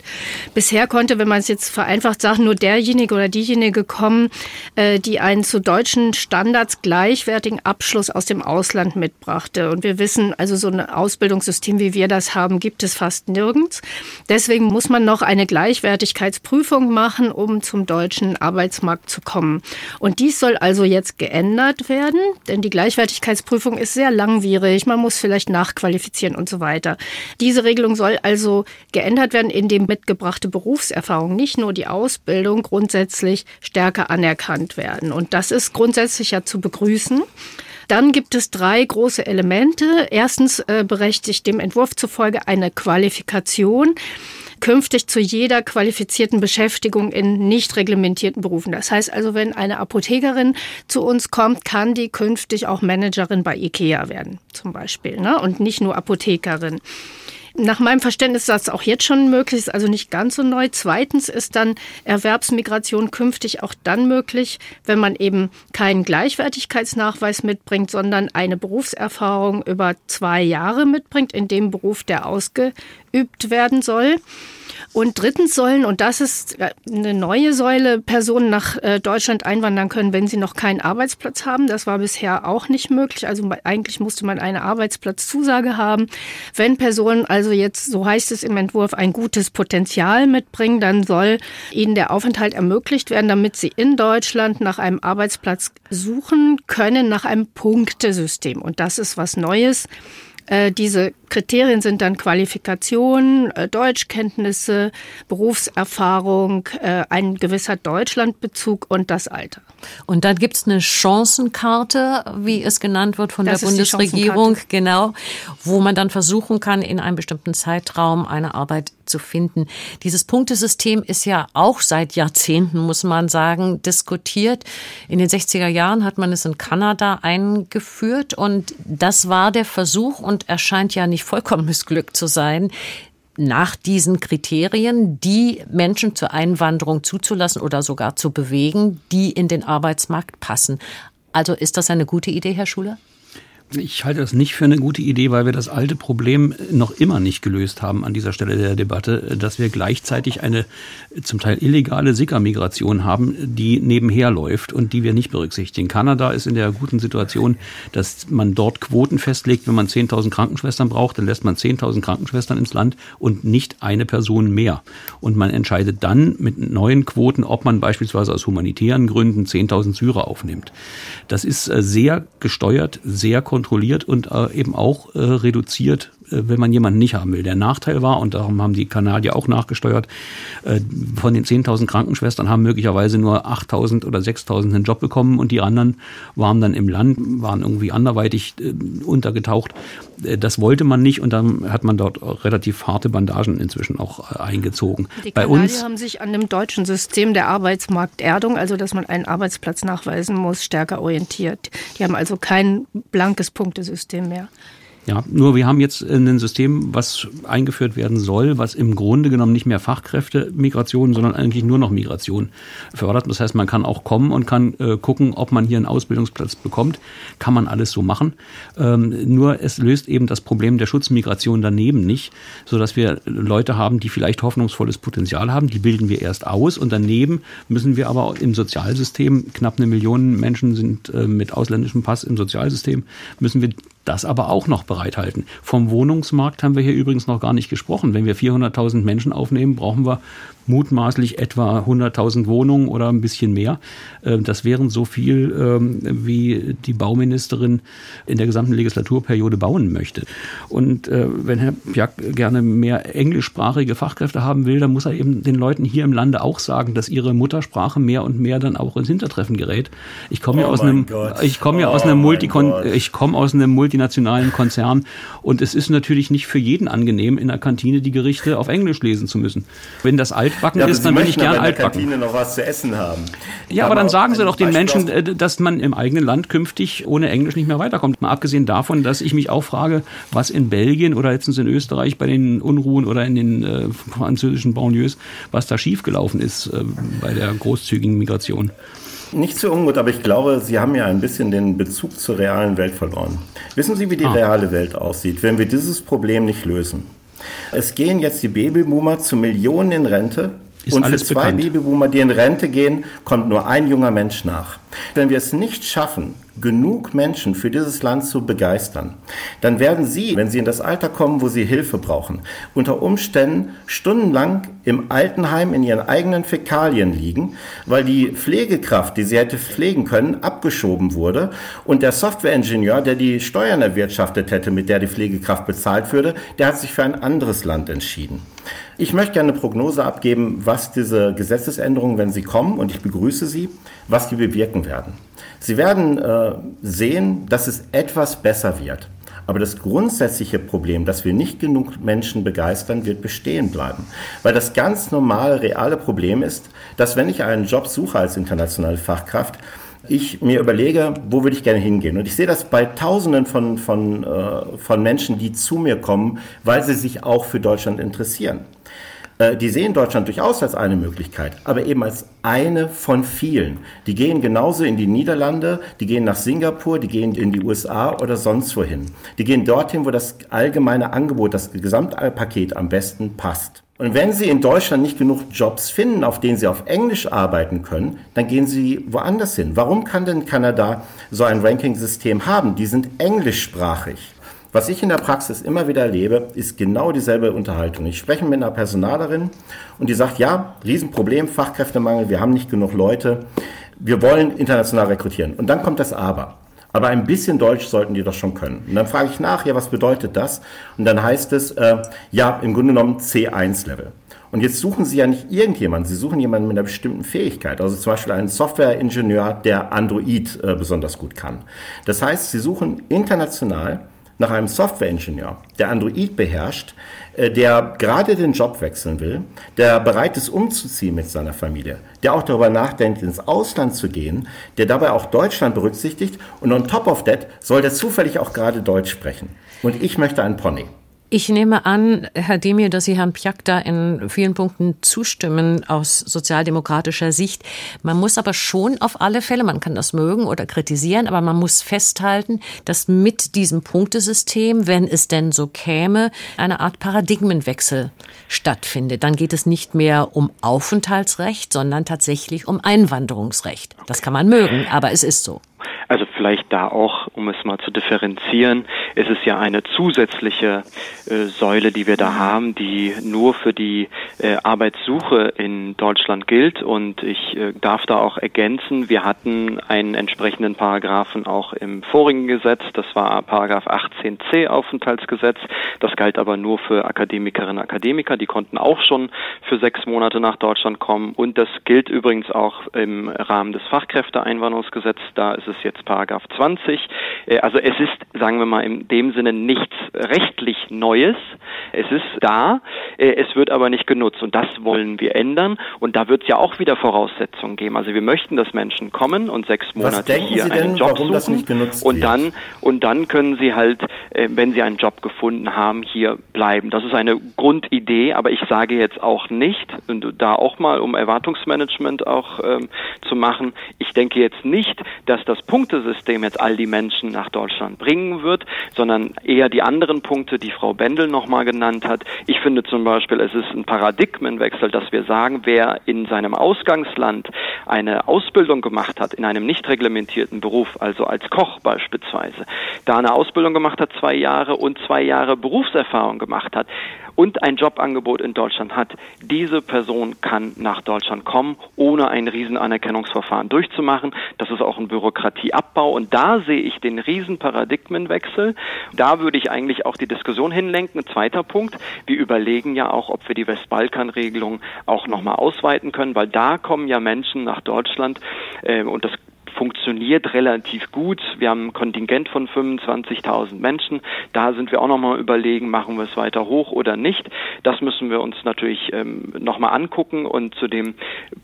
D: Bisher konnte, wenn man es jetzt vereinfacht sagt, nur derjenige oder diejenige kommen, äh, die einen zu deutschen Standards gleichwertigen Abschluss aus dem Ausland mitbrachte. Und wir wissen, also so ein Ausbildungssystem, wie wir das haben, gibt es fast nirgends. Deswegen muss man noch eine Gleichwertigkeitsprüfung machen, um zum deutschen Arbeits Arbeitsmarkt zu kommen. Und dies soll also jetzt geändert werden, denn die Gleichwertigkeitsprüfung ist sehr langwierig, man muss vielleicht nachqualifizieren und so weiter. Diese Regelung soll also geändert werden, indem mitgebrachte Berufserfahrung, nicht nur die Ausbildung, grundsätzlich stärker anerkannt werden. Und das ist grundsätzlich ja zu begrüßen. Dann gibt es drei große Elemente. Erstens äh, berechtigt dem Entwurf zufolge eine Qualifikation künftig zu jeder qualifizierten Beschäftigung in nicht reglementierten Berufen. Das heißt also, wenn eine Apothekerin zu uns kommt, kann die künftig auch Managerin bei IKEA werden, zum Beispiel, ne? und nicht nur Apothekerin. Nach meinem Verständnis ist das auch jetzt schon möglich, ist also nicht ganz so neu. Zweitens ist dann Erwerbsmigration künftig auch dann möglich, wenn man eben keinen Gleichwertigkeitsnachweis mitbringt, sondern eine Berufserfahrung über zwei Jahre mitbringt in dem Beruf, der ausgeübt werden soll. Und drittens sollen, und das ist eine neue Säule, Personen nach äh, Deutschland einwandern können, wenn sie noch keinen Arbeitsplatz haben. Das war bisher auch nicht möglich. Also eigentlich musste man eine Arbeitsplatzzusage haben. Wenn Personen also jetzt, so heißt es im Entwurf, ein gutes Potenzial mitbringen, dann soll ihnen der Aufenthalt ermöglicht werden, damit sie in Deutschland nach einem Arbeitsplatz suchen können, nach einem Punktesystem. Und das ist was Neues Äh, diese Kriterien sind dann Qualifikation, äh, Deutschkenntnisse, Berufserfahrung, äh, ein gewisser Deutschlandbezug und das Alter.
B: Und dann gibt es eine Chancenkarte, wie es genannt wird von das der Bundesregierung, genau, wo man dann versuchen kann, in einem bestimmten Zeitraum eine Arbeit zu finden. Dieses Punktesystem ist ja auch seit Jahrzehnten, muss man sagen, diskutiert. In den 60er Jahren hat man es in Kanada eingeführt und das war der Versuch und erscheint ja nicht vollkommen missglückt zu sein, nach diesen Kriterien die Menschen zur Einwanderung zuzulassen oder sogar zu bewegen, die in den Arbeitsmarkt passen. Also ist das eine gute Idee, Herr Schuler?
F: Ich halte das nicht für eine gute Idee, weil wir das alte Problem noch immer nicht gelöst haben an dieser Stelle der Debatte, dass wir gleichzeitig eine zum Teil illegale Sicker-Migration haben, die nebenher läuft und die wir nicht berücksichtigen. Kanada ist in der guten Situation, dass man dort Quoten festlegt. Wenn man 10.000 Krankenschwestern braucht, dann lässt man 10.000 Krankenschwestern ins Land und nicht eine Person mehr. Und man entscheidet dann mit neuen Quoten, ob man beispielsweise aus humanitären Gründen 10.000 Syrer aufnimmt. Das ist äh, sehr gesteuert, sehr kontrolliert kontrolliert und äh, eben auch äh, reduziert wenn man jemanden nicht haben will. Der Nachteil war, und darum haben die Kanadier auch nachgesteuert, äh, von den 10.000 Krankenschwestern haben möglicherweise nur 8.000 oder 6.000 einen Job bekommen und die anderen waren dann im Land, waren irgendwie anderweitig äh, untergetaucht. Das wollte man nicht und dann hat man dort relativ harte Bandagen inzwischen auch eingezogen.
D: Die Bei Kanadier uns haben sich an dem deutschen System der Arbeitsmarkterdung, also dass man einen Arbeitsplatz nachweisen muss, stärker orientiert. Die haben also kein blankes Punktesystem mehr.
F: Ja, nur wir haben jetzt ein System, was eingeführt werden soll, was im Grunde genommen nicht mehr Fachkräftemigration, sondern eigentlich nur noch Migration fördert. Das heißt, man kann auch kommen und kann äh, gucken, ob man hier einen Ausbildungsplatz bekommt. Kann man alles so machen. Ähm, nur es löst eben das Problem der Schutzmigration daneben nicht, sodass wir Leute haben, die vielleicht hoffnungsvolles Potenzial haben. Die bilden wir erst aus und daneben müssen wir aber im Sozialsystem, knapp eine Million Menschen sind äh, mit ausländischem Pass im Sozialsystem, müssen wir das aber auch noch bereithalten. Vom Wohnungsmarkt haben wir hier übrigens noch gar nicht gesprochen. Wenn wir 400.000 Menschen aufnehmen, brauchen wir mutmaßlich etwa 100.000 Wohnungen oder ein bisschen mehr. Ähm, das wären so viel, ähm, wie die Bauministerin in der gesamten Legislaturperiode bauen möchte. Und äh, wenn Herr Pjack gerne mehr englischsprachige Fachkräfte haben will, dann muss er eben den Leuten hier im Lande auch sagen, dass ihre Muttersprache mehr und mehr dann auch ins Hintertreffen gerät. Ich komme oh ja aus einem, ich komme ja aus einem oh Multikon, ich komme aus einem multinationalen Konzern und es ist natürlich nicht für jeden angenehm, in der Kantine die Gerichte auf Englisch lesen zu müssen. Wenn das alt altbacken ja, ist, dann bin ich gern altbacken.
C: Kantine noch was zu essen haben.
F: Ja, aber, aber dann sagen Sie doch den Menschen, äh, dass man im eigenen Land künftig ohne Englisch nicht mehr weiterkommt. Mal abgesehen davon, dass ich mich auch frage, was in Belgien oder letztens in Österreich bei den Unruhen oder in den äh, französischen Banlieues, was da schiefgelaufen ist äh, bei der großzügigen Migration.
C: Nicht so ungut, aber ich glaube, Sie haben ja ein bisschen den Bezug zur realen Welt verloren. Wissen Sie, wie die ah. reale Welt aussieht, wenn wir dieses Problem nicht lösen? Es gehen jetzt die Babyboomer zu Millionen in Rente. Ist und für zwei bekannt. Babyboomer, die in Rente gehen, kommt nur ein junger Mensch nach. Wenn wir es nicht schaffen, genug Menschen für dieses Land zu begeistern, dann werden sie, wenn sie in das Alter kommen, wo sie Hilfe brauchen, unter Umständen stundenlang im Altenheim in ihren eigenen Fäkalien liegen, weil die Pflegekraft, die sie hätte pflegen können, abgeschoben wurde und der Softwareingenieur, der die Steuern erwirtschaftet hätte, mit der die Pflegekraft bezahlt würde, der hat sich für ein anderes Land entschieden. Ich möchte gerne eine Prognose abgeben, was diese Gesetzesänderungen, wenn sie kommen, und ich begrüße sie, was die bewirken werden. Sie werden äh, sehen, dass es etwas besser wird. Aber das grundsätzliche Problem, dass wir nicht genug Menschen begeistern, wird bestehen bleiben. Weil das ganz normale, reale Problem ist, dass wenn ich einen Job suche als internationale Fachkraft, ich mir überlege, wo würde ich gerne hingehen. Und ich sehe das bei Tausenden von, von, äh, von Menschen, die zu mir kommen, weil sie sich auch für Deutschland interessieren. Äh, die sehen Deutschland durchaus als eine Möglichkeit, aber eben als eine von vielen. Die gehen genauso in die Niederlande, die gehen nach Singapur, die gehen in die USA oder sonst wohin. Die gehen dorthin, wo das allgemeine Angebot, das Gesamtpaket am besten passt. Und wenn Sie in Deutschland nicht genug Jobs finden, auf denen Sie auf Englisch arbeiten können, dann gehen Sie woanders hin. Warum kann denn Kanada so ein Ranking-System haben? Die sind englischsprachig. Was ich in der Praxis immer wieder erlebe, ist genau dieselbe Unterhaltung. Ich spreche mit einer Personalerin und die sagt, ja, Riesenproblem, Fachkräftemangel, wir haben nicht genug Leute, wir wollen international rekrutieren. Und dann kommt das Aber. Aber ein bisschen Deutsch sollten die doch schon können. Und dann frage ich nach, ja, was bedeutet das? Und dann heißt es, äh, ja, im Grunde genommen C1-Level. Und jetzt suchen Sie ja nicht irgendjemanden, Sie suchen jemanden mit einer bestimmten Fähigkeit. Also zum Beispiel einen Softwareingenieur, der Android äh, besonders gut kann. Das heißt, Sie suchen international nach einem Softwareingenieur, der Android beherrscht, äh, der gerade den Job wechseln will, der bereit ist umzuziehen mit seiner Familie, der auch darüber nachdenkt, ins Ausland zu gehen, der dabei auch Deutschland berücksichtigt und on top of that soll der zufällig auch gerade Deutsch sprechen. Und ich möchte einen Pony.
B: Ich nehme an, Herr Demir, dass Sie Herrn Pjack da in vielen Punkten zustimmen aus sozialdemokratischer Sicht. Man muss aber schon auf alle Fälle, man kann das mögen oder kritisieren, aber man muss festhalten, dass mit diesem Punktesystem, wenn es denn so käme, eine Art Paradigmenwechsel stattfindet. Dann geht es nicht mehr um Aufenthaltsrecht, sondern tatsächlich um Einwanderungsrecht. Das kann man mögen, aber es ist so.
E: Also vielleicht da auch, um es mal zu differenzieren, es ist ja eine zusätzliche äh, Säule, die wir da haben, die nur für die äh, Arbeitssuche in Deutschland gilt. Und ich äh, darf da auch ergänzen, wir hatten einen entsprechenden Paragraphen auch im vorigen Gesetz, das war Paragraph 18c Aufenthaltsgesetz. Das galt aber nur für Akademikerinnen und Akademiker, die konnten auch schon für sechs Monate nach Deutschland kommen. Und das gilt übrigens auch im Rahmen des Fachkräfteeinwanderungsgesetzes. Da ist es jetzt Paragraph 20. Äh, also es ist, sagen wir mal, in dem Sinne nichts rechtlich Neues. Es ist da, äh, es wird aber nicht genutzt und das wollen wir ändern und da wird es ja auch wieder Voraussetzungen geben. Also wir möchten, dass Menschen kommen und sechs Monate hier
C: sie
E: einen
C: denn,
E: Job suchen
C: das nicht genutzt
E: und
C: wird?
E: dann und dann können sie halt, äh, wenn sie einen Job gefunden haben, hier bleiben. Das ist eine Grundidee, aber ich sage jetzt auch nicht, und da auch mal um Erwartungsmanagement auch ähm, zu machen, ich denke jetzt nicht, dass das Punktesystem jetzt all die Menschen nach Deutschland bringen wird, sondern eher die anderen Punkte, die Frau Bendel nochmal genannt hat. Ich finde zum Beispiel, es ist ein Paradigmenwechsel, dass wir sagen, wer in seinem Ausgangsland eine Ausbildung gemacht hat, in einem nicht reglementierten Beruf, also als Koch beispielsweise, da eine Ausbildung gemacht hat, zwei Jahre und zwei Jahre Berufserfahrung gemacht hat und ein Jobangebot in Deutschland hat, diese Person kann nach Deutschland kommen, ohne ein Riesenanerkennungsverfahren durchzumachen. Das ist auch ein Bürokratieabbau und da sehe ich den Riesenparadigmenwechsel. Da würde ich eigentlich auch die Diskussion hinlenken. Zweiter Punkt, wir überlegen ja auch, ob wir die Westbalkan-Regelung auch nochmal ausweiten können, weil da kommen ja Menschen nach Deutschland äh, und das funktioniert relativ gut. Wir haben ein Kontingent von 25.000 Menschen. Da sind wir auch nochmal überlegen, machen wir es weiter hoch oder nicht. Das müssen wir uns natürlich ähm, nochmal angucken. Und zu dem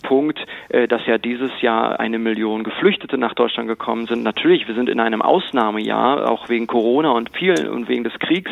E: Punkt, äh, dass ja dieses Jahr eine Million Geflüchtete nach Deutschland gekommen sind. Natürlich, wir sind in einem Ausnahmejahr, auch wegen Corona und vielen und wegen des Kriegs.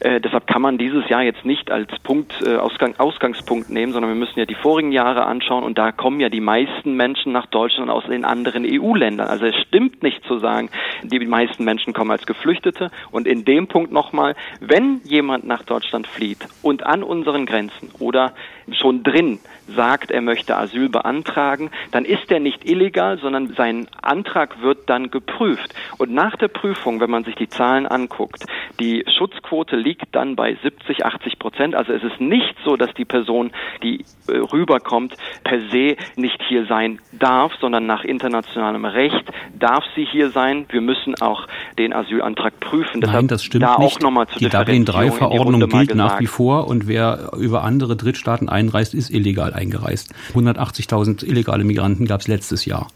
E: Äh, deshalb kann man dieses Jahr jetzt nicht als Punkt, äh, Ausgang, Ausgangspunkt nehmen, sondern wir müssen ja die vorigen Jahre anschauen. Und da kommen ja die meisten Menschen nach Deutschland aus den anderen EU-Ländern. Also es stimmt nicht zu sagen, die meisten Menschen kommen als Geflüchtete. Und in dem Punkt nochmal, wenn jemand nach Deutschland flieht und an unseren Grenzen oder schon drin sagt, er möchte Asyl beantragen, dann ist er nicht illegal, sondern sein Antrag wird dann geprüft. Und nach der Prüfung, wenn man sich die Zahlen anguckt, die Schutzquote liegt dann bei 70, 80 Prozent. Also es ist nicht so, dass die Person, die äh, rüberkommt, per se nicht hier sein darf, sondern nach internationalem Recht darf sie hier sein. Wir müssen auch den Asylantrag prüfen.
F: Nein,
E: Deshalb
F: das stimmt
E: da
F: nicht.
E: Auch noch mal zur
F: die Dublin-3-Verordnung
E: Differenzierung in die Runde mal
F: gilt nach wie vor und wer über andere Drittstaaten einreist, ist illegal eingereist. 180.000 illegale Migranten gab es letztes Jahr.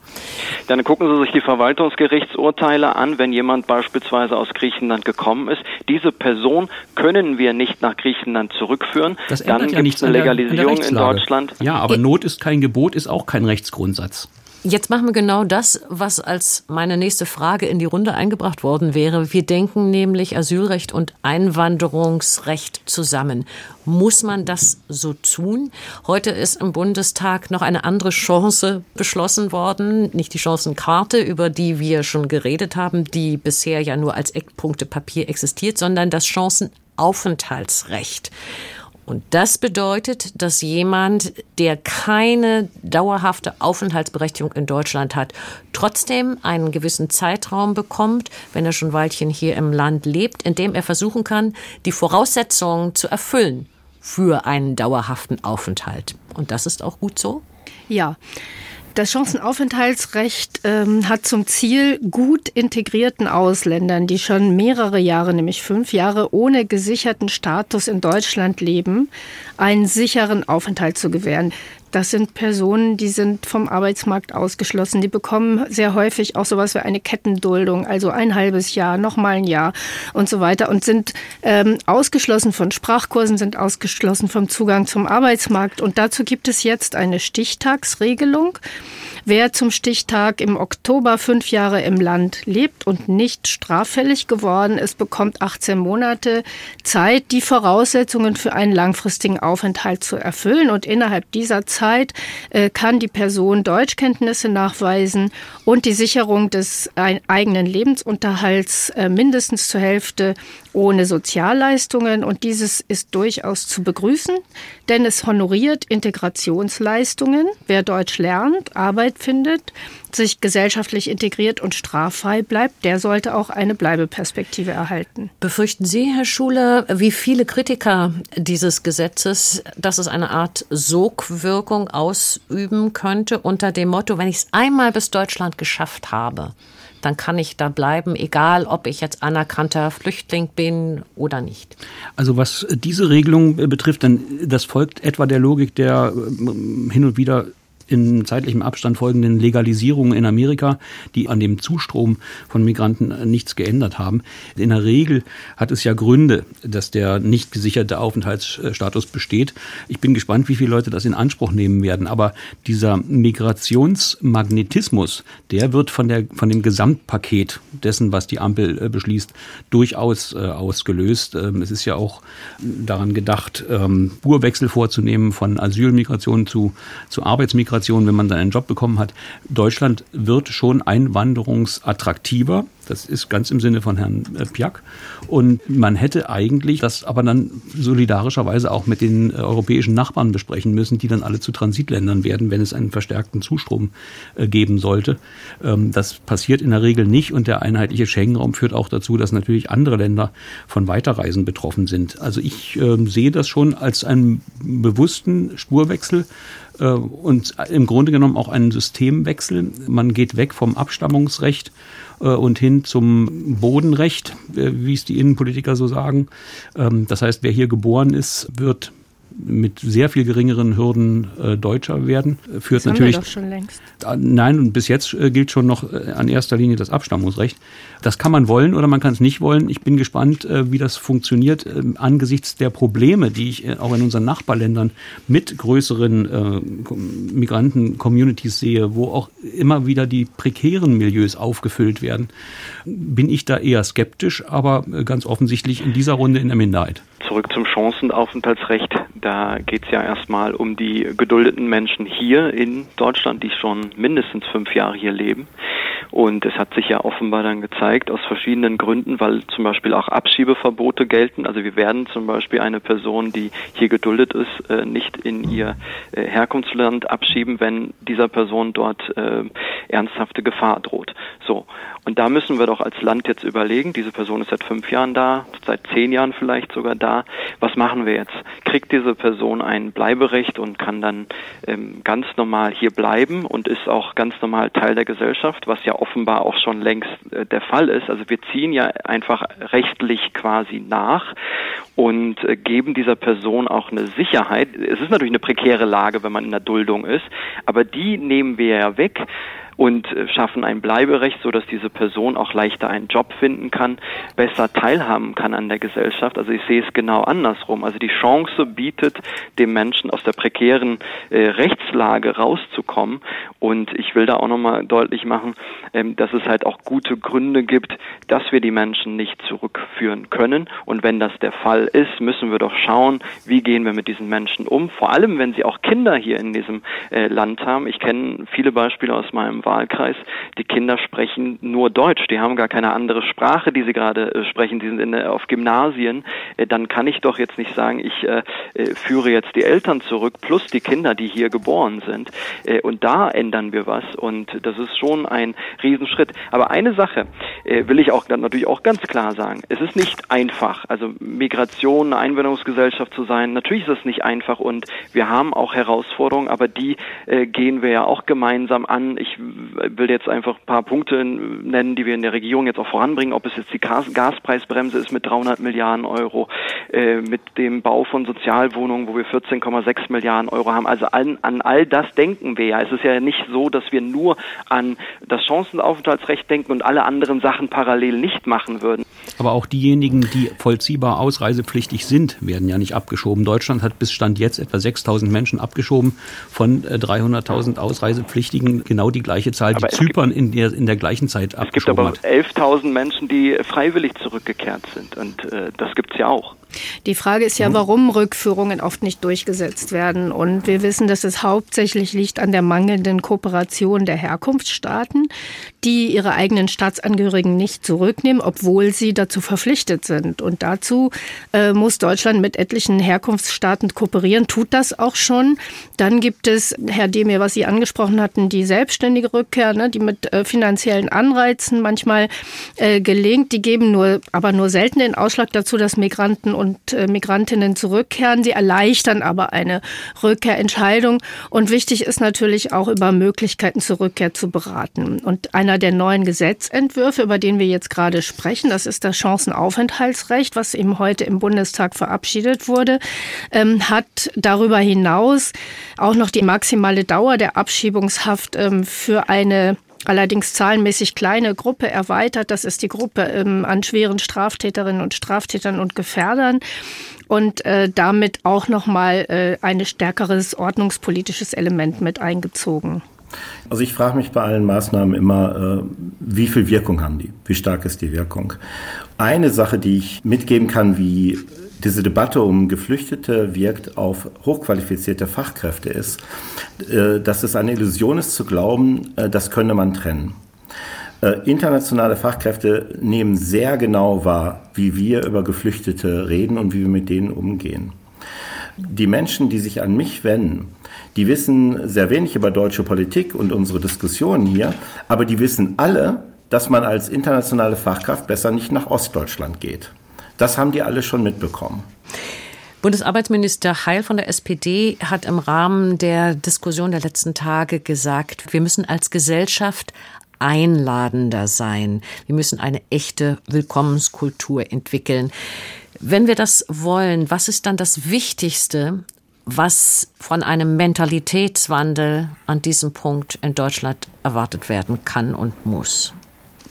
E: Dann gucken Sie sich die Verwaltungsgerichtsurteile an, wenn jemand beispielsweise aus Griechenland gekommen ist. Diese Person können wir nicht nach Griechenland zurückführen.
F: Das
E: Dann
F: ändert ja
E: gibt
F: nichts
E: es eine
F: an der,
E: Legalisierung in. Deutschland.
F: Ja, aber Not ist kein Gebot, ist auch kein Rechtsgrundsatz.
B: Jetzt machen wir genau das, was als meine nächste Frage in die Runde eingebracht worden wäre. Wir denken nämlich Asylrecht und Einwanderungsrecht zusammen. Muss man das so tun? Heute ist im Bundestag noch eine andere Chance beschlossen worden, nicht die Chancenkarte, über die wir schon geredet haben, die bisher ja nur als Eckpunktepapier existiert, sondern das Chancenaufenthaltsrecht. Und das bedeutet, dass jemand, der keine dauerhafte Aufenthaltsberechtigung in Deutschland hat, trotzdem einen gewissen Zeitraum bekommt, wenn er schon ein Weilchen hier im Land lebt, in dem er versuchen kann, die Voraussetzungen zu erfüllen für einen dauerhaften Aufenthalt. Und das ist auch gut so?
D: Ja. Das Chancenaufenthaltsrecht ähm, hat zum Ziel, gut integrierten Ausländern, die schon mehrere Jahre, nämlich fünf Jahre, ohne gesicherten Status in Deutschland leben, einen sicheren Aufenthalt zu gewähren. Das sind Personen, die sind vom Arbeitsmarkt ausgeschlossen. Die bekommen sehr häufig auch sowas wie eine Kettenduldung, also ein halbes Jahr, nochmal ein Jahr und so weiter und sind ähm, ausgeschlossen von Sprachkursen, sind ausgeschlossen vom Zugang zum Arbeitsmarkt. Und dazu gibt es jetzt eine Stichtagsregelung. Wer zum Stichtag im Oktober fünf Jahre im Land lebt und nicht straffällig geworden ist, bekommt 18 Monate Zeit, die Voraussetzungen für einen langfristigen Aufenthalt zu erfüllen. Und innerhalb dieser Zeit äh, kann die Person Deutschkenntnisse nachweisen und die Sicherung des eigenen Lebensunterhalts äh, mindestens zur Hälfte ohne Sozialleistungen. Und dieses ist durchaus zu begrüßen, denn es honoriert Integrationsleistungen. Wer Deutsch lernt, Arbeit findet, sich gesellschaftlich integriert und straffrei bleibt, der sollte auch eine Bleibeperspektive erhalten.
B: Befürchten Sie, Herr Schuler, wie viele Kritiker dieses Gesetzes, dass es eine Art Sogwirkung ausüben könnte unter dem Motto, wenn ich es einmal bis Deutschland geschafft habe, dann kann ich da bleiben, egal ob ich jetzt anerkannter Flüchtling bin oder nicht.
F: Also was diese Regelung betrifft, dann das folgt etwa der Logik der ähm, hin und wieder in zeitlichem Abstand folgenden Legalisierungen in Amerika, die an dem Zustrom von Migranten nichts geändert haben. In der Regel hat es ja Gründe, dass der nicht gesicherte Aufenthaltsstatus besteht. Ich bin gespannt, wie viele Leute das in Anspruch nehmen werden. Aber dieser Migrationsmagnetismus, der wird von, der, von dem Gesamtpaket dessen, was die Ampel äh, beschließt, durchaus äh, ausgelöst. Ähm, es ist ja auch daran gedacht, ähm, Spurwechsel vorzunehmen von Asylmigration zu, zu Arbeitsmigration Integration, wenn man dann einen Job bekommen hat. Deutschland wird schon einwanderungsattraktiver. Das ist ganz im Sinne von Herrn äh, Piak. Und man hätte eigentlich das aber dann solidarischerweise auch mit den äh, europäischen Nachbarn besprechen müssen, die dann alle zu Transitländern werden, wenn es einen verstärkten Zustrom äh, geben sollte. Ähm, das passiert in der Regel nicht und der einheitliche Schengen-Raum führt auch dazu, dass natürlich andere Länder von Weiterreisen betroffen sind. Also ich ähm, sehe das schon als einen bewussten Spurwechsel und im Grunde genommen auch einen Systemwechsel. Man geht weg vom Abstammungsrecht und hin zum Bodenrecht, äh, wie es die Innenpolitiker so sagen. Ähm, das heißt, wer hier geboren ist, wird mit sehr viel geringeren Hürden äh, Deutscher werden. Führt das natürlich. Haben wir doch schon längst. Nein, und bis jetzt äh, gilt schon noch äh, an erster Linie das Abstammungsrecht. Das kann man wollen oder man kann es nicht wollen. Ich bin gespannt, äh, wie das funktioniert äh, angesichts der Probleme, die ich äh, auch in unseren Nachbarländern mit größeren äh, Migranten-Communities sehe, wo auch immer wieder die prekären Milieus aufgefüllt werden. Bin ich da eher skeptisch, aber ganz offensichtlich in dieser Runde in der Minderheit.
E: Zurück zum Chancenaufenthaltsrecht. Da geht es ja erstmal um die geduldeten Menschen hier in Deutschland, die schon mindestens fünf Jahre hier leben. Und es hat sich ja offenbar dann gezeigt, aus verschiedenen Gründen, weil zum Beispiel auch Abschiebeverbote gelten. Also wir werden zum Beispiel eine Person, die hier geduldet ist, äh, nicht in ihr äh, Herkunftsland abschieben, wenn dieser Person dort äh, ernsthafte Gefahr droht. So. Da müssen wir doch als Land jetzt überlegen, diese Person ist seit fünf Jahren da, seit zehn Jahren vielleicht sogar da. Was machen wir jetzt? Kriegt diese Person ein Bleiberecht und kann dann ähm, ganz normal hier bleiben und ist auch ganz normal Teil der Gesellschaft, was ja offenbar auch schon längst äh, der Fall ist. Also wir ziehen ja einfach rechtlich quasi nach und äh, geben dieser Person auch eine Sicherheit. Es ist natürlich eine prekäre Lage, wenn man in der Duldung ist, aber die nehmen wir ja weg und äh, schaffen ein Bleiberecht, so dass diese Person auch leichter einen Job finden kann, besser teilhaben kann an der Gesellschaft. Also ich sehe es genau andersrum. Also die Chance bietet dem Menschen aus der prekären äh, Rechtslage rauszukommen. Und ich will da auch nochmal deutlich machen, ähm, dass es halt auch gute Gründe gibt, dass wir die Menschen nicht zurückführen können. Und wenn das der Fall ist, müssen wir doch schauen, wie gehen wir mit diesen Menschen um. Vor allem, wenn sie auch Kinder hier in diesem äh, Land haben. Ich kenne viele Beispiele aus meinem Wahlkreis, die Kinder sprechen nur Deutsch, die haben gar keine andere Sprache, die sie gerade äh, sprechen, die sind in, auf Gymnasien, äh, dann kann ich doch jetzt nicht sagen, ich äh, äh, führe jetzt die Eltern zurück plus die Kinder, die hier geboren sind. Äh, und da ändern wir was und das ist schon ein Riesenschritt. Aber eine Sache äh, will ich auch natürlich auch ganz klar sagen. Es ist nicht einfach, also Migration, eine Einwanderungsgesellschaft zu sein. Natürlich ist es nicht einfach und wir haben auch Herausforderungen, aber die äh, gehen wir ja auch gemeinsam an. Ich will jetzt einfach ein paar Punkte nennen, die wir in der Regierung jetzt auch voranbringen, ob es jetzt die Gas Gaspreisbremse ist mit 300 Milliarden Euro, äh, mit dem Bau von Sozialwohnungen, wo wir 14,6 Milliarden Euro haben. Also an, an all das denken wir ja. Es ist ja nicht so, dass wir nur an das Chancenaufenthaltsrecht denken und alle anderen Sachen parallel nicht machen würden.
F: Aber auch diejenigen, die vollziehbar ausreisepflichtig sind, werden ja nicht abgeschoben. Deutschland hat bis Stand jetzt etwa 6000 Menschen abgeschoben von 300.000 äh, Ausreisepflichtigen. Genau die gleiche Zahl, die Zypern in der, in der gleichen Zeit abgeschoben hat.
E: Es gibt aber 11.000 Menschen, die freiwillig zurückgekehrt sind. Und äh, das gibt es ja auch.
D: Die Frage ist ja, mhm. warum Rückführungen oft nicht durchgesetzt werden. Und wir wissen, dass es hauptsächlich liegt an der mangelnden Kooperation der Herkunftsstaaten, die ihre eigenen Staatsangehörigen nicht zurücknehmen, obwohl sie dazu verpflichtet sind. Und dazu äh, muss Deutschland mit etlichen Herkunftsstaaten kooperieren, tut das auch schon. Dann gibt es, Herr Demir, was Sie angesprochen hatten, die selbstständige Rückkehr, ne, die mit äh, finanziellen Anreizen manchmal äh, gelingt. Die geben nur, aber nur selten den Ausschlag dazu, dass Migranten und äh, Migrantinnen zurückkehren. Sie erleichtern aber eine Rückkehrentscheidung. Und wichtig ist natürlich auch über Möglichkeiten zur Rückkehr zu beraten. Und einer der neuen Gesetzentwürfe, über den wir jetzt gerade sprechen, das ist das Chancenaufenthaltsrecht, was eben heute im Bundestag verabschiedet wurde, ähm, hat darüber hinaus auch noch die maximale Dauer der Abschiebungshaft ähm, für eine allerdings zahlenmäßig kleine Gruppe erweitert. Das ist die Gruppe ähm, an schweren Straftäterinnen und Straftätern und Gefährdern und äh, damit auch nochmal äh, ein stärkeres ordnungspolitisches Element mit eingezogen.
C: Also ich frage mich bei allen Maßnahmen immer, äh, wie viel Wirkung haben die? Wie stark ist die Wirkung? Eine Sache, die ich mitgeben kann, wie diese Debatte um Geflüchtete wirkt auf hochqualifizierte Fachkräfte ist, äh, dass es eine Illusion ist zu glauben, äh, das könne man trennen. Internationale Fachkräfte nehmen sehr genau wahr, wie wir über Geflüchtete reden und wie wir mit denen umgehen. Die Menschen, die sich an mich wenden, die wissen sehr wenig über deutsche Politik und unsere Diskussionen hier, aber die wissen alle, dass man als internationale Fachkraft besser nicht nach Ostdeutschland geht. Das haben die alle schon mitbekommen.
B: Bundesarbeitsminister Heil von der SPD hat im Rahmen der Diskussion der letzten Tage gesagt, wir müssen als Gesellschaft einladender sein. Wir müssen eine echte Willkommenskultur entwickeln. Wenn wir das wollen, was ist dann das Wichtigste, was von einem Mentalitätswandel an diesem Punkt in Deutschland erwartet werden kann und muss?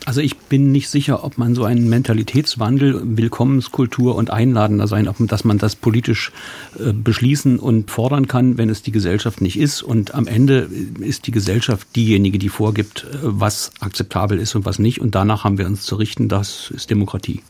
F: Also ich bin nicht sicher, ob man so einen Mentalitätswandel, Willkommenskultur und einladender sein, ob dass man das politisch äh, beschließen und fordern kann, wenn es die Gesellschaft nicht ist. Und am Ende ist die Gesellschaft diejenige, die vorgibt, äh, was akzeptabel ist und was nicht. Und danach haben wir uns zu richten. Das ist Demokratie.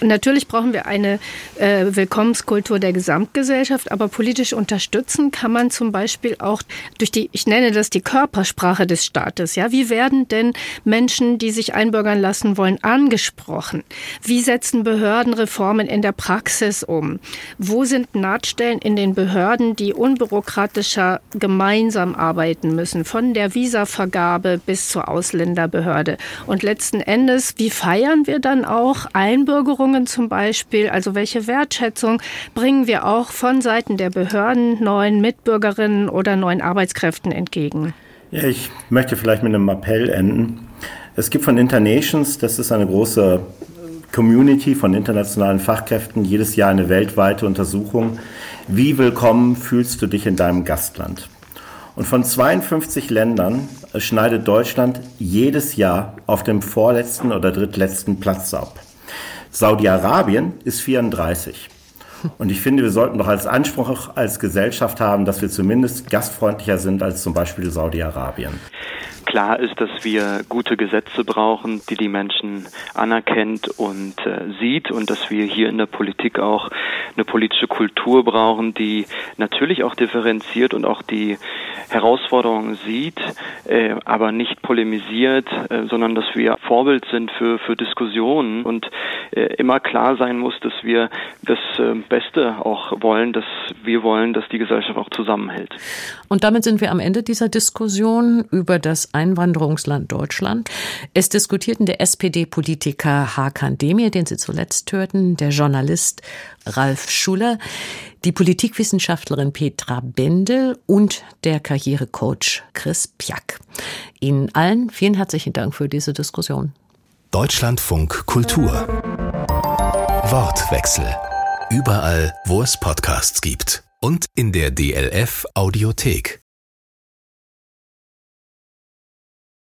D: Natürlich brauchen wir eine äh, Willkommenskultur der Gesamtgesellschaft, aber politisch unterstützen kann man zum Beispiel auch durch die, ich nenne das die Körpersprache des Staates. Ja, wie werden denn Menschen, die sich einbürgern lassen wollen, angesprochen? Wie setzen Behörden Reformen in der Praxis um? Wo sind Nahtstellen in den Behörden, die unbürokratischer gemeinsam arbeiten müssen, von der Visavergabe bis zur Ausländerbehörde? Und letzten Endes, wie feiern wir dann auch Einbürgerung Veränderungen zum Beispiel, also welche Wertschätzung bringen wir auch von Seiten der Behörden neuen Mitbürgerinnen oder neuen Arbeitskräften entgegen?
C: Ja, ich möchte vielleicht mit einem Appell enden. Es gibt von Internations, das ist eine große Community von internationalen Fachkräften, jedes Jahr eine weltweite Untersuchung. Wie willkommen fühlst du dich in deinem Gastland? Und von 52 Ländern schneidet Deutschland jedes Jahr auf dem vorletzten oder drittletzten Platz ab. Saudi-Arabien ist 34. Und ich finde, wir sollten doch als Anspruch als Gesellschaft haben, dass wir zumindest gastfreundlicher sind als zum Beispiel Saudi-Arabien.
E: Klar ist, dass wir gute Gesetze brauchen, die die Menschen anerkennt und äh, sieht und dass wir hier in der Politik auch eine politische Kultur brauchen, die natürlich auch differenziert und auch die Herausforderungen sieht, äh, aber nicht polemisiert, äh, sondern dass wir Vorbild sind für, für Diskussionen und äh, immer klar sein muss, dass wir das äh, Beste auch wollen, dass wir wollen, dass die Gesellschaft auch zusammenhält.
B: Und damit sind wir am Ende dieser Diskussion über das Einwanderungsland Deutschland. Es diskutierten der SPD-Politiker Hakan Demir, den Sie zuletzt hörten, der Journalist Ralf Schuller, die Politikwissenschaftlerin Petra Bendel und der Karrierecoach Chris Piak. Ihnen allen vielen herzlichen Dank für diese Diskussion.
A: Deutschlandfunk Kultur. Wortwechsel. Überall, wo es Podcasts gibt. Und in der DLF Audiothek.